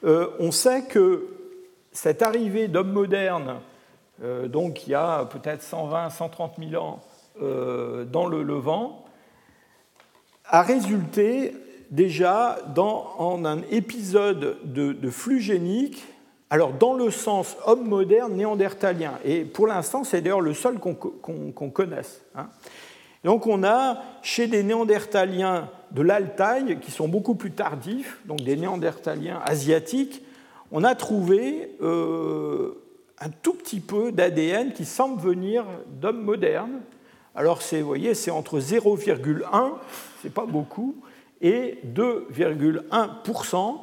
euh, on sait que cette arrivée d'hommes modernes euh, donc il y a peut-être 120, 130 000 ans euh, dans le Levant, a résulté déjà en un épisode de, flux génique, alors dans le sens homme moderne néandertalien. Et pour l'instant, c'est d'ailleurs le seul qu'on connaisse. Hein. Donc on a chez des néandertaliens de l'Altaï, qui sont beaucoup plus tardifs, donc des néandertaliens asiatiques, on a trouvé euh, un tout petit peu d'ADN qui semble venir d'hommes modernes. Alors, vous voyez, c'est entre 0,1, c'est pas beaucoup, et 2,1%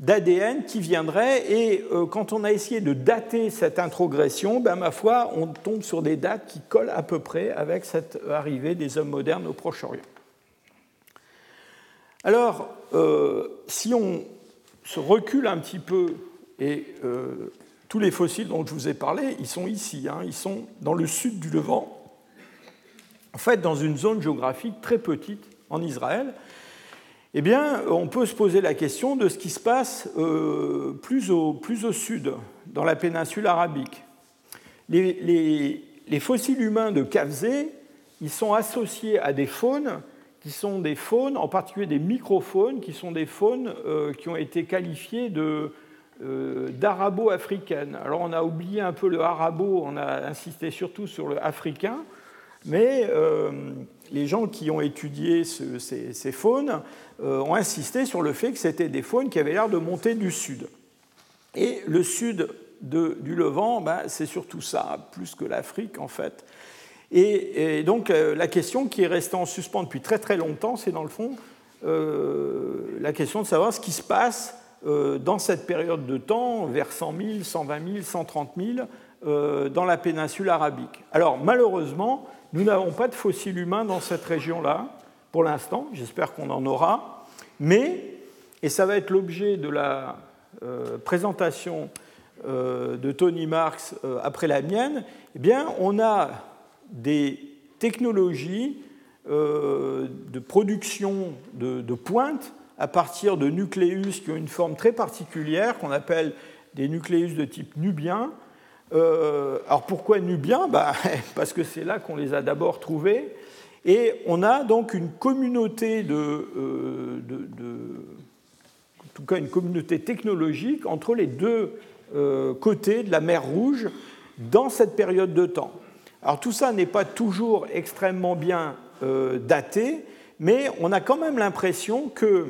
d'ADN qui viendrait. Et euh, quand on a essayé de dater cette introgression, ben, ma foi, on tombe sur des dates qui collent à peu près avec cette arrivée des hommes modernes au Proche-Orient. Alors, euh, si on se recule un petit peu et euh, tous les fossiles dont je vous ai parlé, ils sont ici, hein. ils sont dans le sud du Levant, en fait dans une zone géographique très petite en Israël. Eh bien, on peut se poser la question de ce qui se passe euh, plus, au, sud, dans la péninsule arabique. Les, fossiles humains de Kavzé, ils sont associés à des faunes qui sont des faunes, en particulier des microphones, qui sont des faunes euh, qui ont été qualifiées de euh, d'arabo-africaine. Alors on a oublié un peu le arabo, on a insisté surtout sur le africain, mais euh, les gens qui ont étudié ces, faunes euh, ont insisté sur le fait que c'était des faunes qui avaient l'air de monter du sud. Et le sud du Levant, ben, c'est surtout ça, plus que l'Afrique en fait. Et, donc la question qui est restée en suspens depuis très très longtemps, c'est dans le fond la question de savoir ce qui se passe euh, dans cette période de temps, vers 100 000, 120 000, 130 000, dans la péninsule arabique. Alors malheureusement, nous n'avons pas de fossiles humains dans cette région-là, pour l'instant, j'espère qu'on en aura, mais, et ça va être l'objet de la euh, présentation euh, de Tony Marx après la mienne, eh bien, on a des technologies de production de, de pointe à partir de nucléus qui ont une forme très particulière, qu'on appelle des nucléus de type nubien. Euh, alors pourquoi nubien bah, Parce que c'est là qu'on les a d'abord trouvés. Et on a donc une communauté de, euh, en tout cas une communauté technologique entre les deux euh, côtés de la mer Rouge dans cette période de temps. Alors tout ça n'est pas toujours extrêmement bien daté, mais on a quand même l'impression que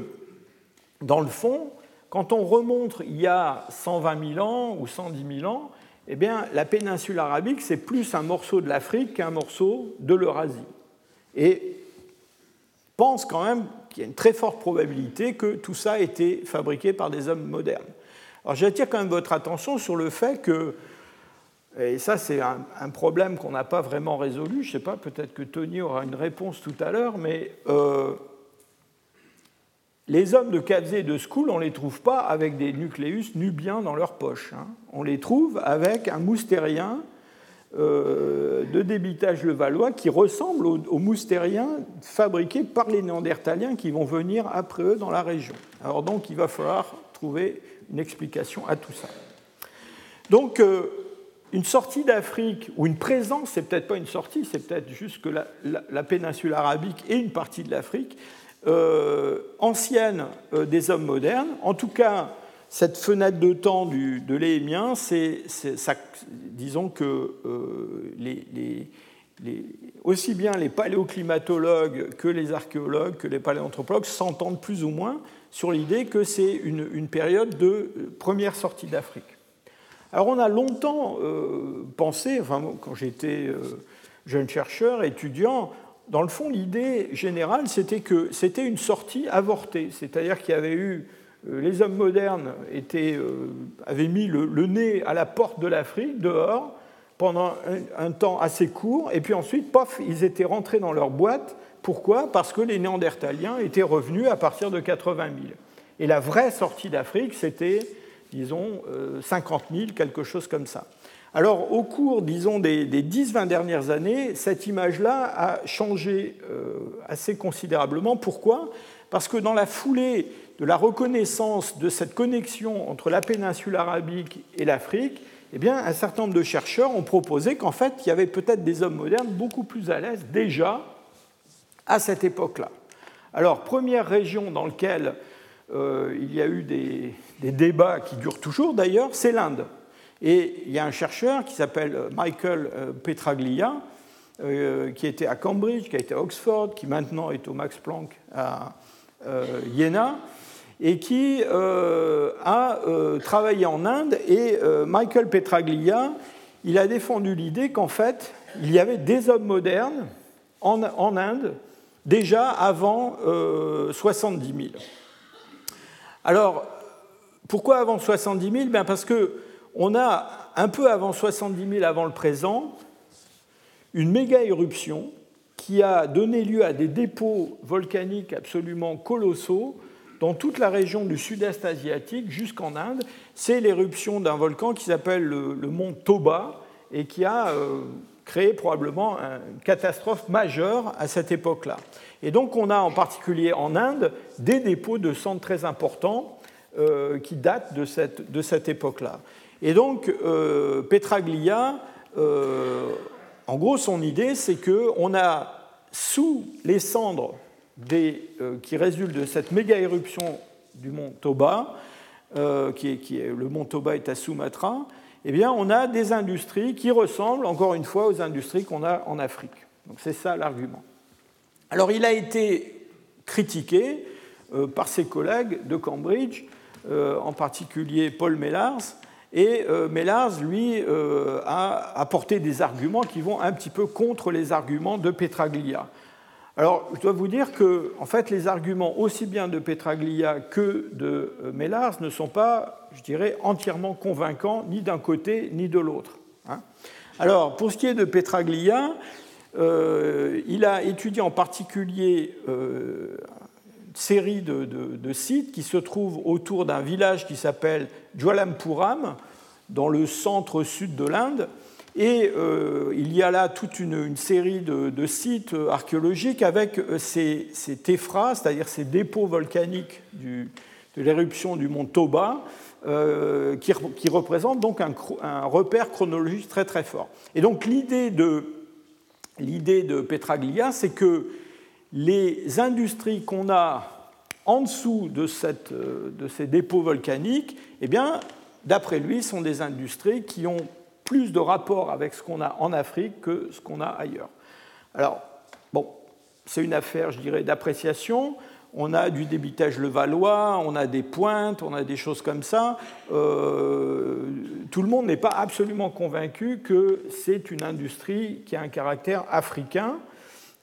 dans le fond, quand on remonte il y a 120 000 ans ou 110 000 ans, eh bien, la péninsule arabique, c'est plus un morceau de l'Afrique qu'un morceau de l'Eurasie. Et pense quand même qu'il y a une très forte probabilité que tout ça a été fabriqué par des hommes modernes. Alors j'attire quand même votre attention sur le fait que, et ça c'est un, problème qu'on n'a pas vraiment résolu, je ne sais pas, peut-être que Tony aura une réponse tout à l'heure, mais euh, les hommes de Kavzé et de School, on ne les trouve pas avec des nucléus nubiens dans leur poche. Hein. On les trouve avec un moustérien euh, de débitage levallois qui ressemble aux, aux, moustériens fabriqués par les néandertaliens qui vont venir après eux dans la région. Alors donc il va falloir trouver une explication à tout ça. Donc euh, une sortie d'Afrique, ou une présence, c'est peut-être pas une sortie, c'est peut-être juste que la, péninsule arabique et une partie de l'Afrique, euh, ancienne des hommes modernes. En tout cas, cette fenêtre de temps de l'éhémien, c'est, disons que euh, les, aussi bien les paléoclimatologues que les archéologues, que les paléanthropologues s'entendent plus ou moins sur l'idée que c'est une, période de première sortie d'Afrique. Alors on a longtemps pensé, enfin, quand j'étais jeune chercheur, étudiant, dans le fond, l'idée générale, c'était que c'était une sortie avortée, c'est-à-dire qu'il y avait eu euh, les hommes modernes euh, avaient mis le, nez à la porte de l'Afrique, dehors, pendant un, temps assez court, et puis ensuite, pof, ils étaient rentrés dans leur boîte. Pourquoi? Parce que les Néandertaliens étaient revenus à partir de 80 000. Et la vraie sortie d'Afrique, c'était, disons, 50 euh, 000, quelque chose comme ça. Alors, au cours, disons, des, 10-20 dernières années, cette image-là a changé euh, assez considérablement. Pourquoi? Parce que dans la foulée de la reconnaissance de cette connexion entre la péninsule arabique et l'Afrique, eh bien, un certain nombre de chercheurs ont proposé qu'en fait, il y avait peut-être des hommes modernes beaucoup plus à l'aise déjà à cette époque-là. Alors, première région dans laquelle euh, il y a eu des débats qui durent toujours d'ailleurs, c'est l'Inde. Et il y a un chercheur qui s'appelle euh, Michael euh, Petraglia, euh, qui était à Cambridge, qui a été à Oxford, qui maintenant est au Max Planck à Jena, et qui a travaillé en Inde. Et Michael Petraglia, il a défendu l'idée qu'en fait, il y avait des hommes modernes en, en Inde déjà avant 70 000. Alors, pourquoi avant 70 000 Bien Parce que on a, un peu avant 70 000 avant le présent, une méga éruption qui a donné lieu à des dépôts volcaniques absolument colossaux dans toute la région du sud-est asiatique jusqu'en Inde. C'est l'éruption d'un volcan qui s'appelle le, mont Toba et qui a euh, créé probablement une catastrophe majeure à cette époque-là. Et donc on a en particulier en Inde des dépôts de cendres très importants euh, qui datent de cette, de cette époque-là. Et donc, euh, Petraglia, en gros, son idée, c'est qu'on a sous les cendres euh, qui résultent de cette méga éruption du mont Toba, qui est, le mont Toba est à Sumatra, eh bien, on a des industries qui ressemblent, encore une fois, aux industries qu'on a en Afrique. Donc, c'est ça l'argument. Alors, il a été critiqué par ses collègues de Cambridge, en particulier Paul Mellars, et euh, Mellars, lui, euh, a apporté des arguments qui vont un petit peu contre les arguments de Petraglia. Alors, je dois vous dire que, en fait, les arguments aussi bien de Petraglia que de euh, Mellars ne sont pas, je dirais, entièrement convaincants, ni d'un côté ni de l'autre. Hein. Alors, pour ce qui est de Petraglia, il a étudié en particulier série de, sites qui se trouvent autour d'un village qui s'appelle Jwalampuram, dans le centre-sud de l'Inde. Et euh, il y a là toute une, série de, sites archéologiques avec euh, ces, ces téphras, c'est-à-dire ces dépôts volcaniques de l'éruption du mont Toba, euh, qui, représentent donc un, repère chronologique très très fort. Et donc l'idée de, l'idée de Petraglia, c'est que les industries qu'on a en dessous de, ces dépôts volcaniques, eh bien, d'après lui, sont des industries qui ont plus de rapport avec ce qu'on a en Afrique que ce qu'on a ailleurs. Alors, bon, c'est une affaire, je dirais, d'appréciation. On a du débitage levallois, on a des pointes, on a des choses comme ça. Euh, tout le monde n'est pas absolument convaincu que c'est une industrie qui a un caractère africain.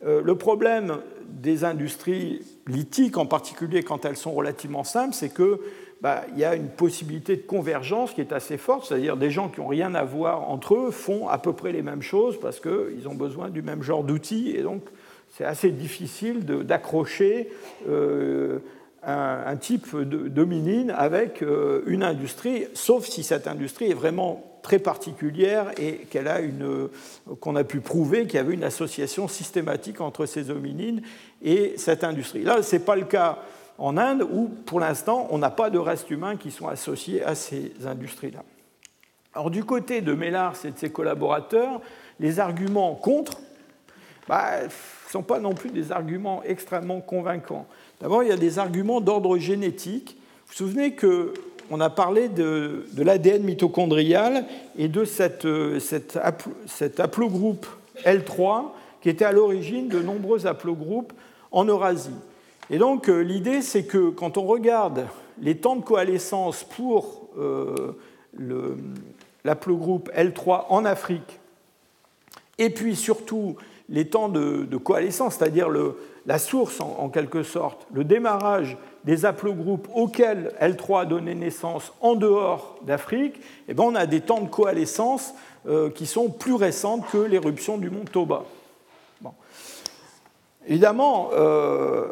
Euh, le problème des industries lithiques, en particulier quand elles sont relativement simples, c'est qu'il bah, y a une possibilité de convergence qui est assez forte, c'est-à-dire des gens qui n'ont rien à voir entre eux font à peu près les mêmes choses parce qu'ils ont besoin du même genre d'outils, et donc c'est assez difficile d'accrocher euh, un, type de dominine avec euh, une industrie, sauf si cette industrie est vraiment très particulière et qu'elle a une, qu'on a pu prouver qu'il y avait une association systématique entre ces hominines et cette industrie. Là, ce n'est pas le cas en Inde où, pour l'instant, on n'a pas de restes humains qui sont associés à ces industries-là. Alors du côté de Mellars et de ses collaborateurs, les arguments contre ne bah, sont pas non plus des arguments extrêmement convaincants. D'abord, il y a des arguments d'ordre génétique. Vous vous souvenez qu'on a parlé de, l'ADN mitochondrial et de cette, cet, cet haplogroupe L3 qui était à l'origine de nombreux haplogroupes en Eurasie. Et donc euh, l'idée, c'est que quand on regarde les temps de coalescence pour euh, l'aplogroupe L3 en Afrique, et puis surtout les temps de, coalescence, c'est-à-dire la source en, quelque sorte, le démarrage des haplogroupes auxquels L3 a donné naissance en dehors d'Afrique, eh ben, on a des temps de coalescence euh, qui sont plus récentes que l'éruption du mont Toba. Évidemment, euh,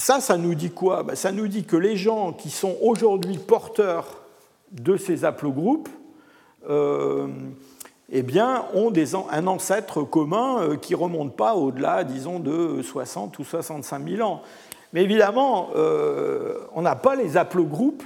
ça, ça nous dit quoi? Ben, Ça nous dit que les gens qui sont aujourd'hui porteurs de ces haplogroupes euh, eh bien, ont un ancêtre commun euh, qui ne remonte pas au-delà, disons, de 60 ou 65 000 ans. Mais évidemment, on n'a pas les haplogroupes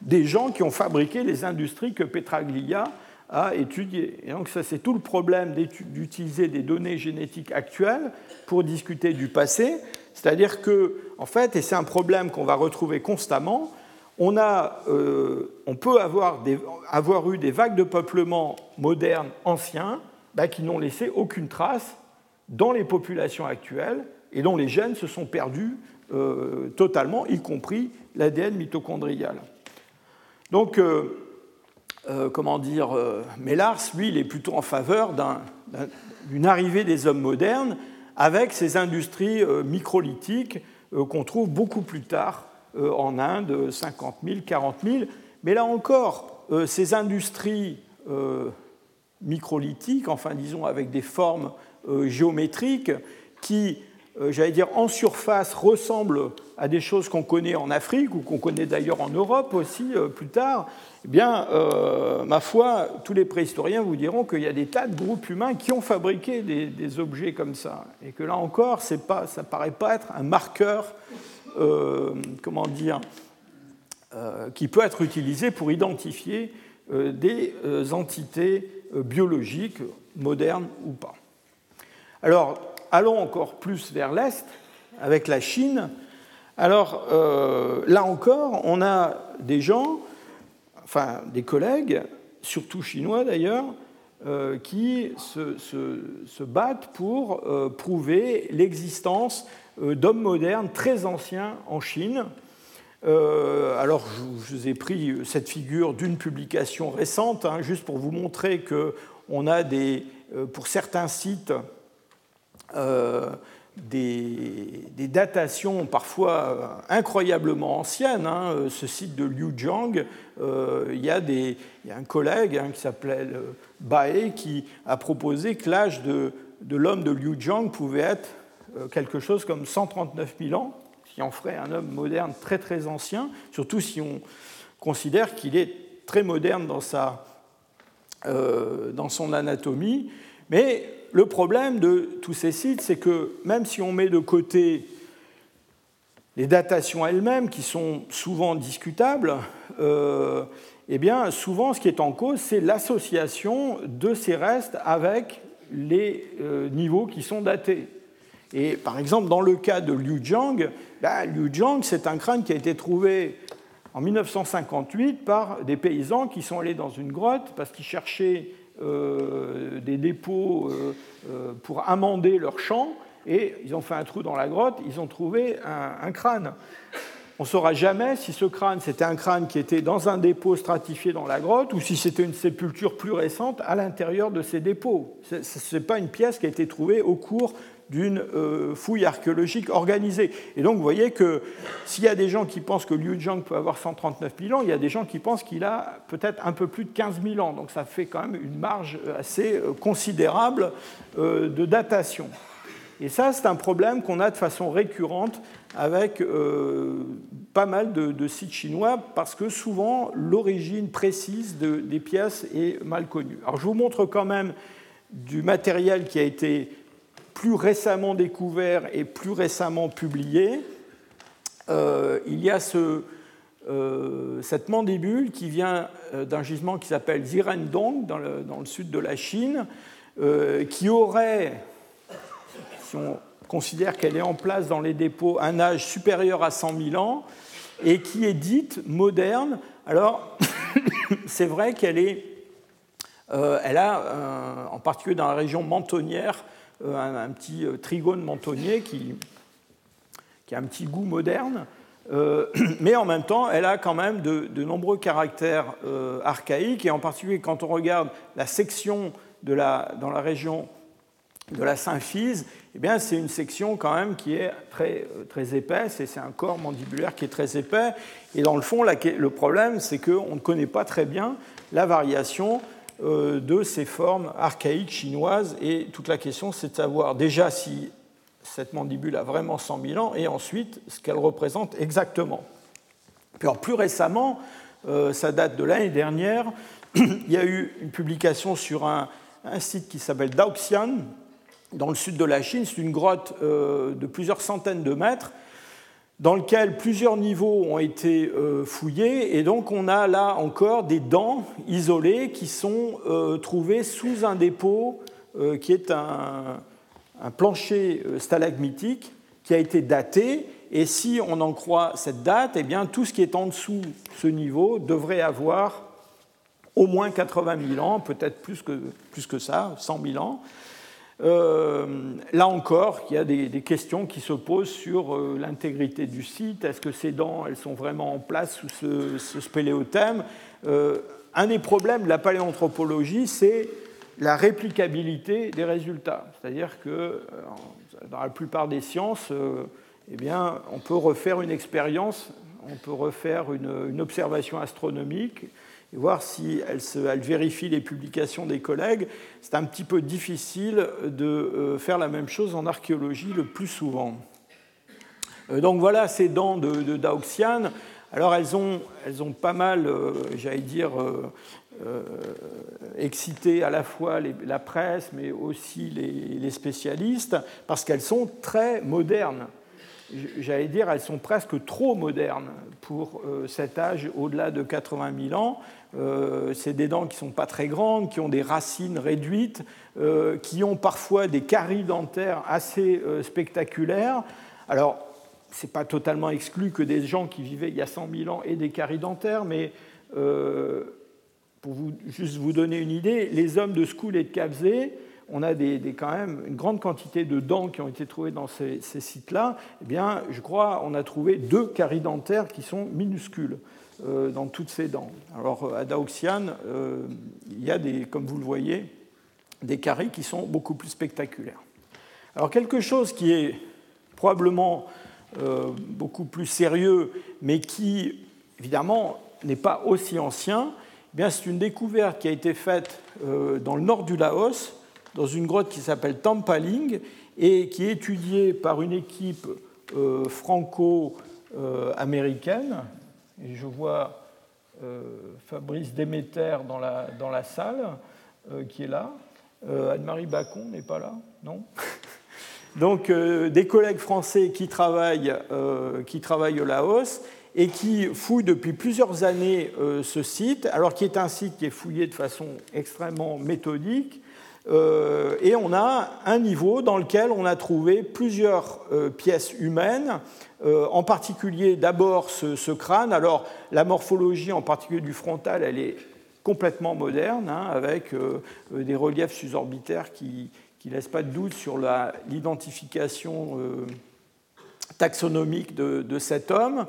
des gens qui ont fabriqué les industries que Petraglia à étudier. Et donc ça, c'est tout le problème d'utiliser des données génétiques actuelles pour discuter du passé. C'est-à-dire que, en fait, et c'est un problème qu'on va retrouver constamment, on, a, euh, on peut avoir, eu des vagues de peuplement modernes anciens bah, qui n'ont laissé aucune trace dans les populations actuelles et dont les gènes se sont perdus euh, totalement, y compris l'ADN mitochondrial. Donc, euh, comment dire, Mellars, lui, il est plutôt en faveur d'une arrivée des hommes modernes avec ces industries microlithiques qu'on trouve beaucoup plus tard en Inde, 50 000, 40 000. Mais là encore, ces industries microlithiques, enfin disons avec des formes géométriques qui euh, j'allais dire, en surface ressemble à des choses qu'on connaît en Afrique ou qu'on connaît d'ailleurs en Europe aussi euh, plus tard, eh bien, euh, ma foi, tous les préhistoriens vous diront qu'il y a des tas de groupes humains qui ont fabriqué des, objets comme ça. Et que là encore, ça ne paraît pas être un marqueur, comment dire, qui peut être utilisé pour identifier des entités biologiques, modernes ou pas. Alors, allons encore plus vers l'Est, avec la Chine. Alors euh, là encore, on a des gens, enfin des collègues, surtout chinois d'ailleurs, euh, qui se, battent pour euh, prouver l'existence d'hommes modernes très anciens en Chine. alors, je, vous ai pris cette figure d'une publication récente, hein, juste pour vous montrer qu'on a des, pour certains sites, euh, des, datations parfois euh, incroyablement anciennes. Hein. Ce site de Liujiang, euh, il, y a un collègue hein, qui s'appelait Bae qui a proposé que l'âge de, l'homme de Liujiang pouvait être quelque chose comme 139 000 ans, ce qui en ferait un homme moderne très très ancien, surtout si on considère qu'il est très moderne dans, sa, dans son anatomie. Mais le problème de tous ces sites, c'est que même si on met de côté les datations elles-mêmes, qui sont souvent discutables, euh, eh bien, souvent, ce qui est en cause, c'est l'association de ces restes avec les euh, niveaux qui sont datés. Et par exemple, dans le cas de Liu Jiang, bah, Liu Jiang, c'est un crâne qui a été trouvé en 1958 par des paysans qui sont allés dans une grotte parce qu'ils cherchaient des dépôts euh, euh, pour amender leur champ, et ils ont fait un trou dans la grotte, ils ont trouvé un, crâne. On ne saura jamais si ce crâne, c'était un crâne qui était dans un dépôt stratifié dans la grotte ou si c'était une sépulture plus récente à l'intérieur de ces dépôts. Ce n'est pas une pièce qui a été trouvée au cours d'une euh, fouille archéologique organisée. Et donc vous voyez que s'il y a des gens qui pensent que Liu Jiang peut avoir 139 000 ans, il y a des gens qui pensent qu'il a peut-être un peu plus de 15 000 ans. Donc ça fait quand même une marge assez euh, considérable euh, de datation. Et ça, c'est un problème qu'on a de façon récurrente avec pas mal de, sites chinois parce que souvent l'origine précise des pièces est mal connue. Alors je vous montre quand même du matériel qui a été plus récemment découvert et plus récemment publié. Euh, il y a ce, cette mandibule qui vient d'un gisement qui s'appelle Zirendong dans le, dans le, sud de la Chine, qui aurait, si on considère qu'elle est en place dans les dépôts, un âge supérieur à 100 000 ans et qui est dite moderne. Alors, c'est vrai qu'elle est, euh, elle a, euh, en particulier dans la région mentonnière, euh, un, petit trigone mentonnier qui, qui, a un petit goût moderne, mais en même temps, elle a quand même de, nombreux caractères archaïques, et en particulier quand on regarde la section de la, dans la région de la symphyse, eh c'est une section quand même qui est très, euh, très épaisse et c'est un corps mandibulaire qui est très épais. Et dans le fond, le problème, c'est qu'on ne connaît pas très bien la variation euh, de ces formes archaïques chinoises. Et toute la question, c'est de savoir déjà si cette mandibule a vraiment 100 000 ans et ensuite ce qu'elle représente exactement. Plus récemment, euh, ça date de l'année dernière, il y a eu une publication sur un, un site qui s'appelle Daoxian, dans le sud de la Chine. C'est une grotte euh, de plusieurs centaines de mètres dans lequel plusieurs niveaux ont été euh, fouillés. Et donc on a là encore des dents isolées qui sont euh, trouvées sous un dépôt qui est un, plancher stalagmitique qui a été daté. Et si on en croit cette date, eh bien, tout ce qui est en dessous ce niveau devrait avoir au moins 80 000 ans, peut-être plus que, plus que ça, 100 000 ans. Euh, là encore, il y a des, questions qui se posent sur euh, l'intégrité du site. Est-ce que ces dents, elles sont vraiment en place sous ce, spéléothème? Euh, Un des problèmes de la paléanthropologie, c'est la réplicabilité des résultats. C'est-à-dire que dans la plupart des sciences, eh bien, on peut refaire une expérience, on peut refaire une observation astronomique et voir si elle, elle, vérifie les publications des collègues. C'est un petit peu difficile de euh, faire la même chose en archéologie le plus souvent. Euh, donc voilà ces dents de, de Daoxian. Alors elles ont, pas mal, euh, j'allais dire, excité à la fois la presse, mais aussi les spécialistes, parce qu'elles sont très modernes j'allais dire, elles sont presque trop modernes pour cet âge au-delà de 80 000 ans. Euh, c'est des dents qui ne sont pas très grandes, qui ont des racines réduites, euh, qui ont parfois des caries dentaires assez euh, spectaculaires. Alors, ce n'est pas totalement exclu que des gens qui vivaient il y a 100 000 ans aient des caries dentaires, mais pour vous, juste vous donner une idée, les hommes de School et de Kavzé, on a des, quand même une grande quantité de dents qui ont été trouvées dans ces, sites-là. Eh bien, je crois on a trouvé deux caries dentaires qui sont minuscules. Euh, dans toutes ces dents. Alors euh, à Daoxian, euh, il y a, comme vous le voyez, des caries qui sont beaucoup plus spectaculaires. Alors quelque chose qui est probablement beaucoup plus sérieux, mais qui évidemment n'est pas aussi ancien, eh bien c'est une découverte qui a été faite dans le nord du Laos, dans une grotte qui s'appelle Tampaling, et qui est étudiée par une équipe franco-américaine et je vois euh, Fabrice Déméter dans la, dans la salle, euh, qui est là. Euh, Anne-Marie Bacon n'est pas là, non Donc des collègues français qui travaillent, qui travaillent au Laos et qui fouillent depuis plusieurs années ce site, alors qui est un site qui est fouillé de façon extrêmement méthodique. Et on a un niveau dans lequel on a trouvé plusieurs pièces humaines euh, en particulier d'abord ce, crâne. Alors la morphologie en particulier du frontal, elle est complètement moderne, hein, avec euh, euh, des reliefs susorbitaires qui ne laissent pas de doute sur l'identification taxonomique de, cet homme.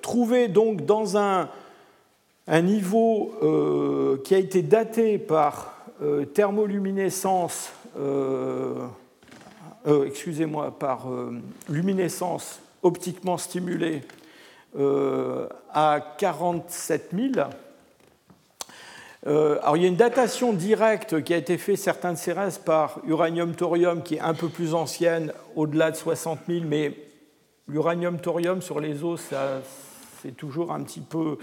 trouvé donc dans un, un niveau qui a été daté par thermoluminescence euh, excusez-moi, par euh, luminescence optiquement stimulée euh, à 47 000. alors, il y a une datation directe qui a été faite, certains de ces par uranium-thorium, qui est un peu plus ancienne, au-delà de 60 000, mais l'uranium-thorium sur les os, c'est toujours un petit peu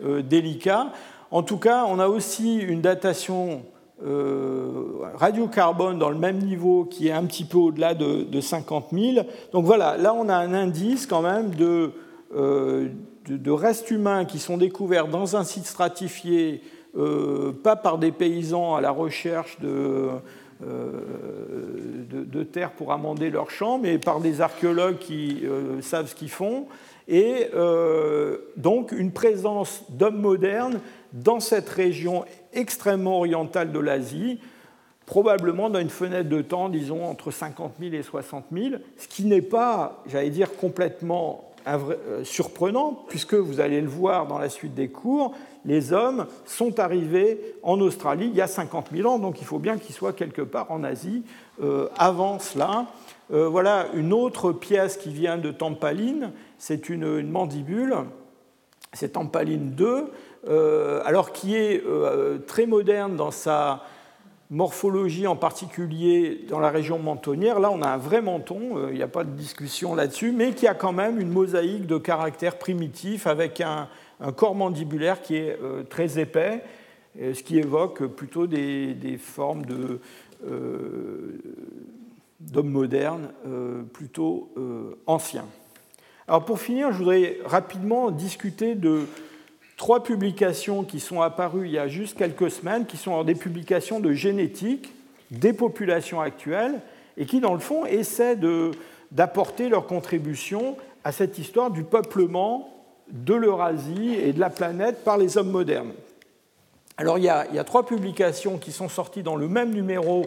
délicat. En tout cas, on a aussi une datation euh, radiocarbone dans le même niveau qui est un petit peu au-delà de, 50 000. Donc voilà, là on a un indice quand même de, euh, restes humains qui sont découverts dans un site stratifié, pas par des paysans à la recherche de, de, terre pour amender leurs champs, mais par des archéologues qui savent ce qu'ils font, et donc une présence d'hommes modernes dans cette région extrêmement orientale de l'Asie, probablement dans une fenêtre de temps, disons, entre 50 000 et 60 000, ce qui n'est pas, j'allais dire, complètement euh, surprenant, puisque vous allez le voir dans la suite des cours, les hommes sont arrivés en Australie il y a 50 000 ans, donc il faut bien qu'ils soient quelque part en Asie euh, avant cela. Euh, voilà une autre pièce qui vient de Tampaline, c'est une, une, mandibule, c'est Tampaline 2, alors qui est très moderne dans sa morphologie en particulier dans la région mentonnière, là on a un vrai menton, euh, il n'y a pas de discussion là-dessus, mais qui a quand même une mosaïque de caractères primitifs avec un, corps mandibulaire qui est euh, très épais, ce qui évoque plutôt des, formes euh, d'hommes modernes plutôt anciens. Alors pour finir, je voudrais rapidement discuter de trois publications qui sont apparues il y a juste quelques semaines, qui sont des publications de génétique des populations actuelles et qui, dans le fond, essaient d'apporter leur contribution à cette histoire du peuplement de l'Eurasie et de la planète par les hommes modernes. Alors il y, a, trois publications qui sont sorties dans le même numéro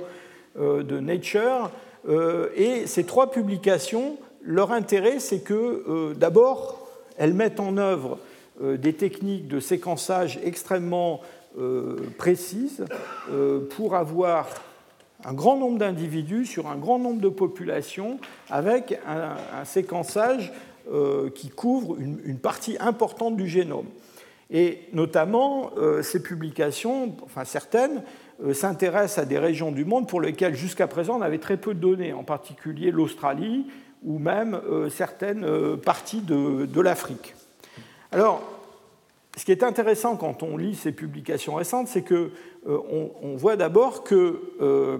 euh, de Nature, euh, et ces trois publications, leur intérêt, c'est que euh, d'abord, elles mettent en œuvre des techniques de séquençage extrêmement euh, précises euh, pour avoir un grand nombre d'individus sur un grand nombre de populations avec un, séquençage qui couvre une, partie importante du génome. Et notamment, ces publications, enfin certaines, s'intéressent à des régions du monde pour lesquelles jusqu'à présent on avait très peu de données, en particulier l'Australie ou même certaines parties de l'Afrique. Alors, ce qui est intéressant quand on lit ces publications récentes, c'est qu'on euh, voit d'abord que, euh,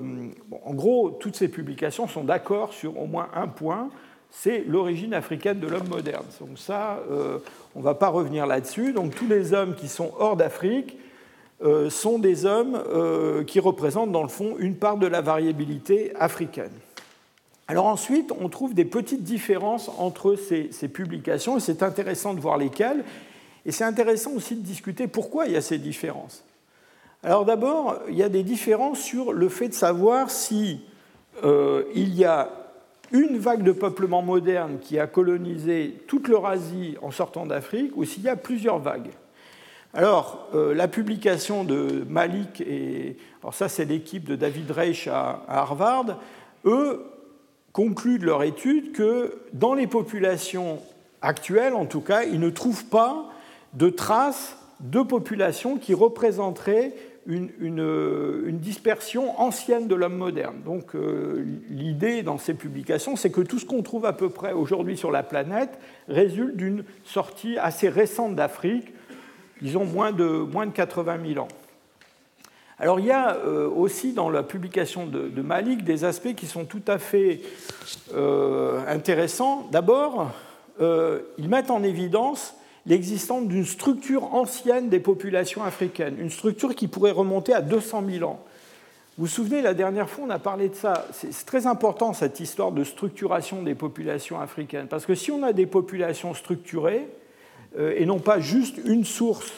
en gros, toutes ces publications sont d'accord sur au moins un point, c'est l'origine africaine de l'homme moderne. Donc ça, euh, on ne va pas revenir là-dessus. Donc tous les hommes qui sont hors d'Afrique sont des hommes qui représentent, dans le fond, une part de la variabilité africaine. Alors ensuite, on trouve des petites différences entre ces, publications, et c'est intéressant de voir lesquelles. Et c'est intéressant aussi de discuter pourquoi il y a ces différences. Alors d'abord, il y a des différences sur le fait de savoir si euh, il y a une vague de peuplement moderne qui a colonisé toute l'Eurasie en sortant d'Afrique ou s'il y a plusieurs vagues. Alors, euh, la publication de Malik, et alors ça c'est l'équipe de David Reich à Harvard, eux concluent de leur étude que dans les populations actuelles, en tout cas, ils ne trouvent pas de traces de populations qui représenteraient une, dispersion ancienne de l'homme moderne. Donc euh, l'idée dans ces publications, c'est que tout ce qu'on trouve à peu près aujourd'hui sur la planète résulte d'une sortie assez récente d'Afrique, disons moins de, moins de 80 000 ans. Alors il y a euh, aussi dans la publication de, Malik des aspects qui sont tout à fait euh, intéressants. D'abord, ils mettent en évidence l'existence d'une structure ancienne des populations africaines, une structure qui pourrait remonter à 200 000 ans. Vous vous souvenez, la dernière fois, on a parlé de ça. C'est très important, cette histoire de structuration des populations africaines. Parce que si on a des populations structurées, euh, et non pas juste une source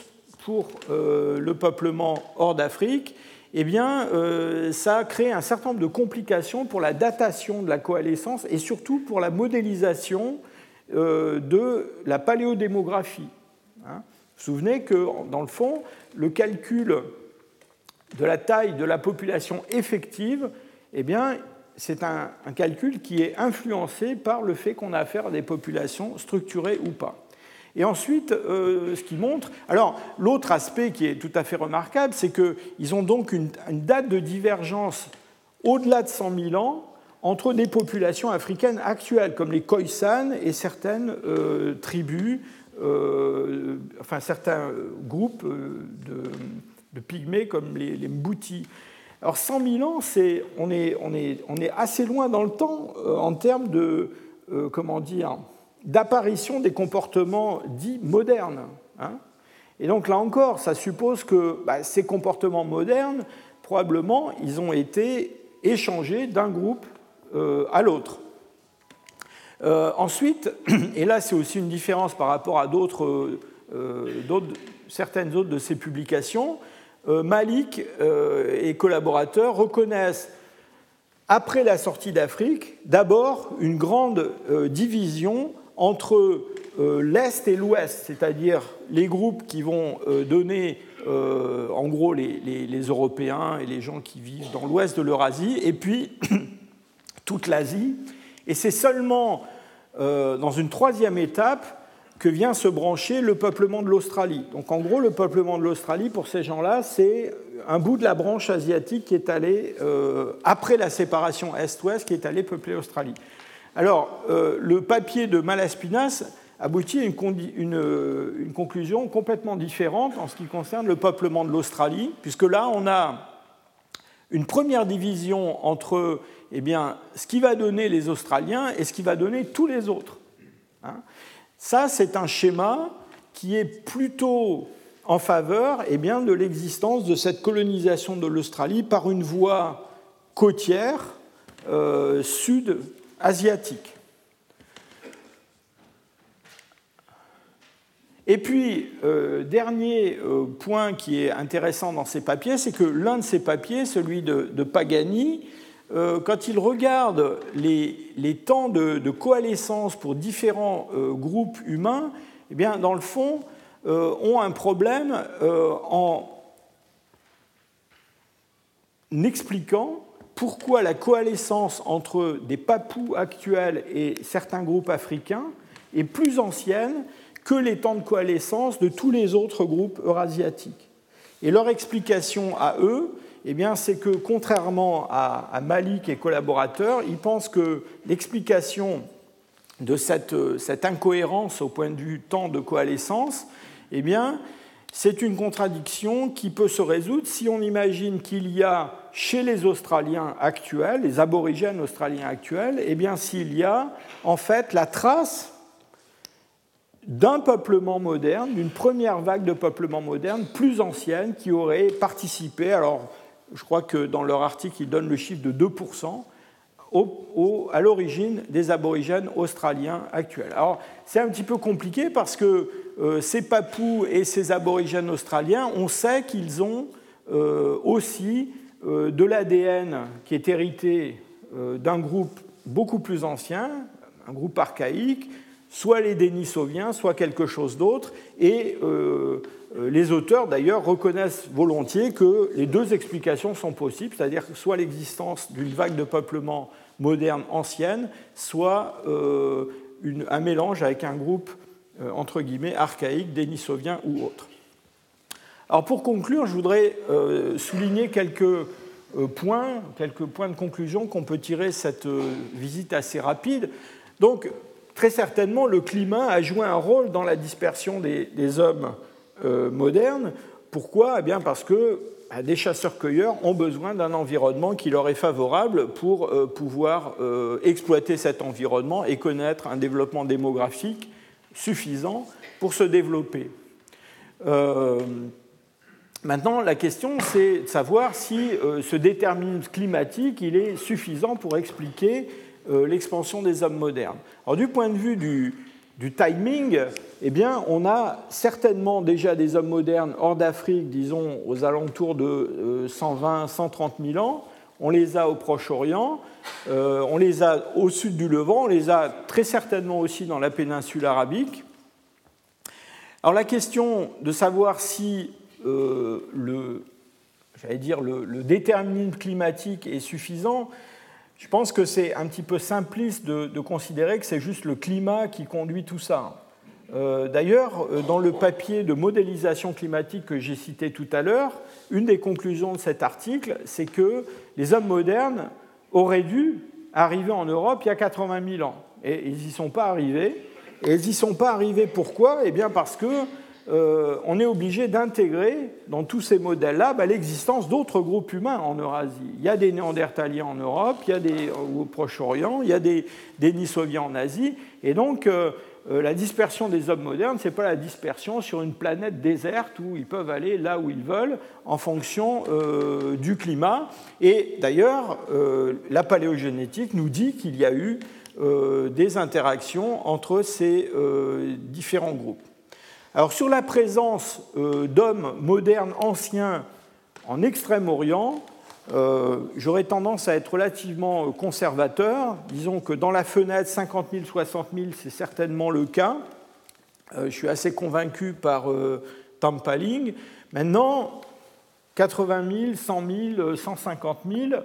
pour euh, le peuplement hors d'Afrique, eh bien, euh, ça crée un certain nombre de complications pour la datation de la coalescence et surtout pour la modélisation euh, de la paléodémographie. Hein. Vous vous souvenez que, dans le fond, le calcul de la taille de la population effective, eh c'est un, calcul qui est influencé par le fait qu'on a affaire à des populations structurées ou pas. Et ensuite, euh, ce qui montre. Alors, l'autre aspect qui est tout à fait remarquable, c'est qu'ils ont donc une, date de divergence au-delà de 100 000 ans entre des populations africaines actuelles, comme les Khoisan et certaines euh, tribus, euh, enfin certains groupes de, pygmées comme les, les, Mbouti. Alors 100 000 ans, on, est, on, est, on, est, assez loin dans le temps en termes de, comment dire, d'apparition des comportements dits modernes. Hein. et donc là encore, ça suppose que bah, ces comportements modernes, probablement, ils ont été échangés d'un groupe euh, à l'autre. Euh, ensuite, et là c'est aussi une différence par rapport à d'autres, certaines autres de ces publications, Malik et collaborateurs reconnaissent après la sortie d'Afrique, d'abord une grande division entre euh, l'Est et l'Ouest, c'est-à-dire les groupes qui vont euh, donner euh, en gros les, Européens et les gens qui vivent dans l'ouest de l'Eurasie, et puis toute l'Asie. Et c'est seulement dans une troisième étape que vient se brancher le peuplement de l'Australie. Donc en gros, le peuplement de l'Australie, pour ces gens-là, c'est un bout de la branche asiatique qui est allé, après la séparation Est-Ouest, qui est allé peupler l'Australie. Alors, euh, le papier de Malaspinas aboutit à une, conclusion complètement différente en ce qui concerne le peuplement de l'Australie, puisque là, on a une première division entre eh bien, ce qui va donner les Australiens et ce qui va donner tous les autres. Hein. Ça, c'est un schéma qui est plutôt en faveur eh bien, de l'existence de cette colonisation de l'Australie par une voie côtière euh, sud asiatique. Et puis, euh, dernier euh, point qui est intéressant dans ces papiers, c'est que l'un de ces papiers, celui de, Pagani, euh, quand il regarde les, temps de, coalescence pour différents groupes humains, eh bien, dans le fond, ont un problème en expliquant pourquoi la coalescence entre des papous actuels et certains groupes africains est plus ancienne que les temps de coalescence de tous les autres groupes eurasiatiques. Et leur explication à eux, eh c'est que contrairement à, Malik et collaborateurs, ils pensent que l'explication de cette, incohérence au point de vue temps de coalescence, eh bien, c'est une contradiction qui peut se résoudre si on imagine qu'il y a chez les Australiens actuels, les aborigènes australiens actuels, eh bien s'il y a en fait la trace d'un peuplement moderne, d'une première vague de peuplement moderne plus ancienne qui aurait participé, alors je crois que dans leur article ils donnent le chiffre de 2%, à l'origine des aborigènes australiens actuels. Alors c'est un petit peu compliqué parce que ces papous et ces aborigènes australiens, on sait qu'ils ont euh, aussi euh, de l'ADN qui est hérité d'un groupe beaucoup plus ancien, un groupe archaïque, soit les Denisoviens, soit quelque chose d'autre, et les auteurs d'ailleurs reconnaissent volontiers que les deux explications sont possibles, c'est-à-dire soit l'existence d'une vague de peuplement moderne ancienne, soit un mélange avec un groupe euh, entre guillemets, archaïque, dénisovien ou autre. Alors pour conclure, je voudrais euh, souligner quelques euh, points, quelques points de conclusion qu'on peut tirer de cette visite assez rapide. Donc, très certainement, le climat a joué un rôle dans la dispersion des, hommes modernes. Pourquoi? Eh bien Parce que bah, des chasseurs-cueilleurs ont besoin d'un environnement qui leur est favorable pour pouvoir exploiter cet environnement et connaître un développement démographique suffisant pour se développer. Euh, maintenant, la question, c'est de savoir si euh, ce déterminisme climatique il est suffisant pour expliquer euh, l'expansion des hommes modernes. Alors, du point de vue du, du timing, eh bien, on a certainement déjà des hommes modernes hors d'Afrique, disons aux alentours de 120-130 000 ans. On les a au Proche-Orient, euh, on les a au sud du Levant, on les a très certainement aussi dans la péninsule arabique. Alors la question de savoir si euh, le, dire, climatique est suffisant, je pense que c'est un petit peu simpliste de, considérer que c'est juste le climat qui conduit tout ça. Euh, d'ailleurs, dans le papier de modélisation climatique que j'ai cité tout à l'heure, une des conclusions de cet article, c'est que les hommes modernes auraient dû arriver en Europe il y a 80 000 ans. Et ils n'y sont pas arrivés. Et ils n'y sont pas arrivés pourquoi? Eh bien parce que euh, on est obligé d'intégrer dans tous ces modèles-là bah, l'existence d'autres groupes humains en Eurasie. Il y a des Néandertaliens en Europe, il y a des au Proche-Orient, il y a des Denisoviens en Asie, et donc euh, euh, la dispersion des hommes modernes, ce n'est pas la dispersion sur une planète déserte où ils peuvent aller là où ils veulent en fonction euh, du climat. Et d'ailleurs, euh, la paléogénétique nous dit qu'il y a eu des interactions entre ces différents groupes. Alors sur la présence d'hommes modernes anciens en Extrême-Orient, euh, j'aurais tendance à être relativement conservateur. Disons que dans la fenêtre 50 000, 60 000, c'est certainement le cas. Euh, je suis assez convaincu par euh, Tampaling. Maintenant, 80 000, 100 000, 150 000,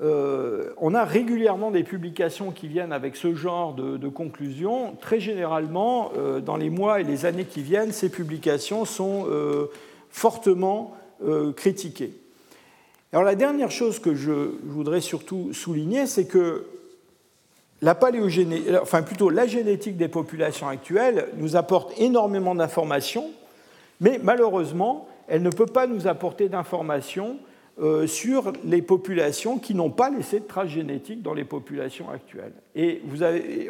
on a régulièrement des publications qui viennent avec ce genre de, conclusions. Très généralement, dans les mois et les années qui viennent, ces publications sont fortement critiquées. Alors la dernière chose que je voudrais surtout souligner, c'est que la la génétique des populations actuelles nous apporte énormément d'informations, mais malheureusement, elle ne peut pas nous apporter d'informations euh, sur les populations qui n'ont pas laissé de traces génétiques dans les populations actuelles. Et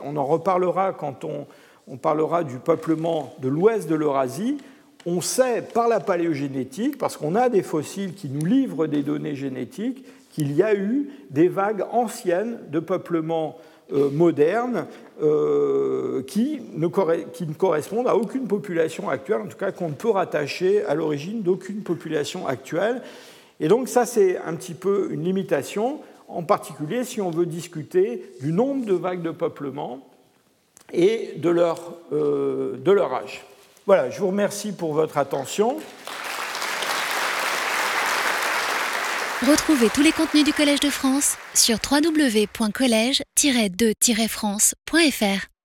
on en reparlera quand on, parlera du peuplement de l'ouest de l'Eurasie on sait par la paléogénétique, parce qu'on a des fossiles qui nous livrent des données génétiques, qu'il y a eu des vagues anciennes de peuplement euh, moderne euh, qui, ne correspondent à aucune population actuelle, en tout cas qu'on ne peut rattacher à l'origine d'aucune population actuelle. Et donc ça, c'est un petit peu une limitation, en particulier si on veut discuter du nombre de vagues de peuplement et de leur, euh, de leur âge. Voilà, je vous remercie pour votre attention. Retrouvez tous les contenus du Collège de France sur www.colège-2-france.fr.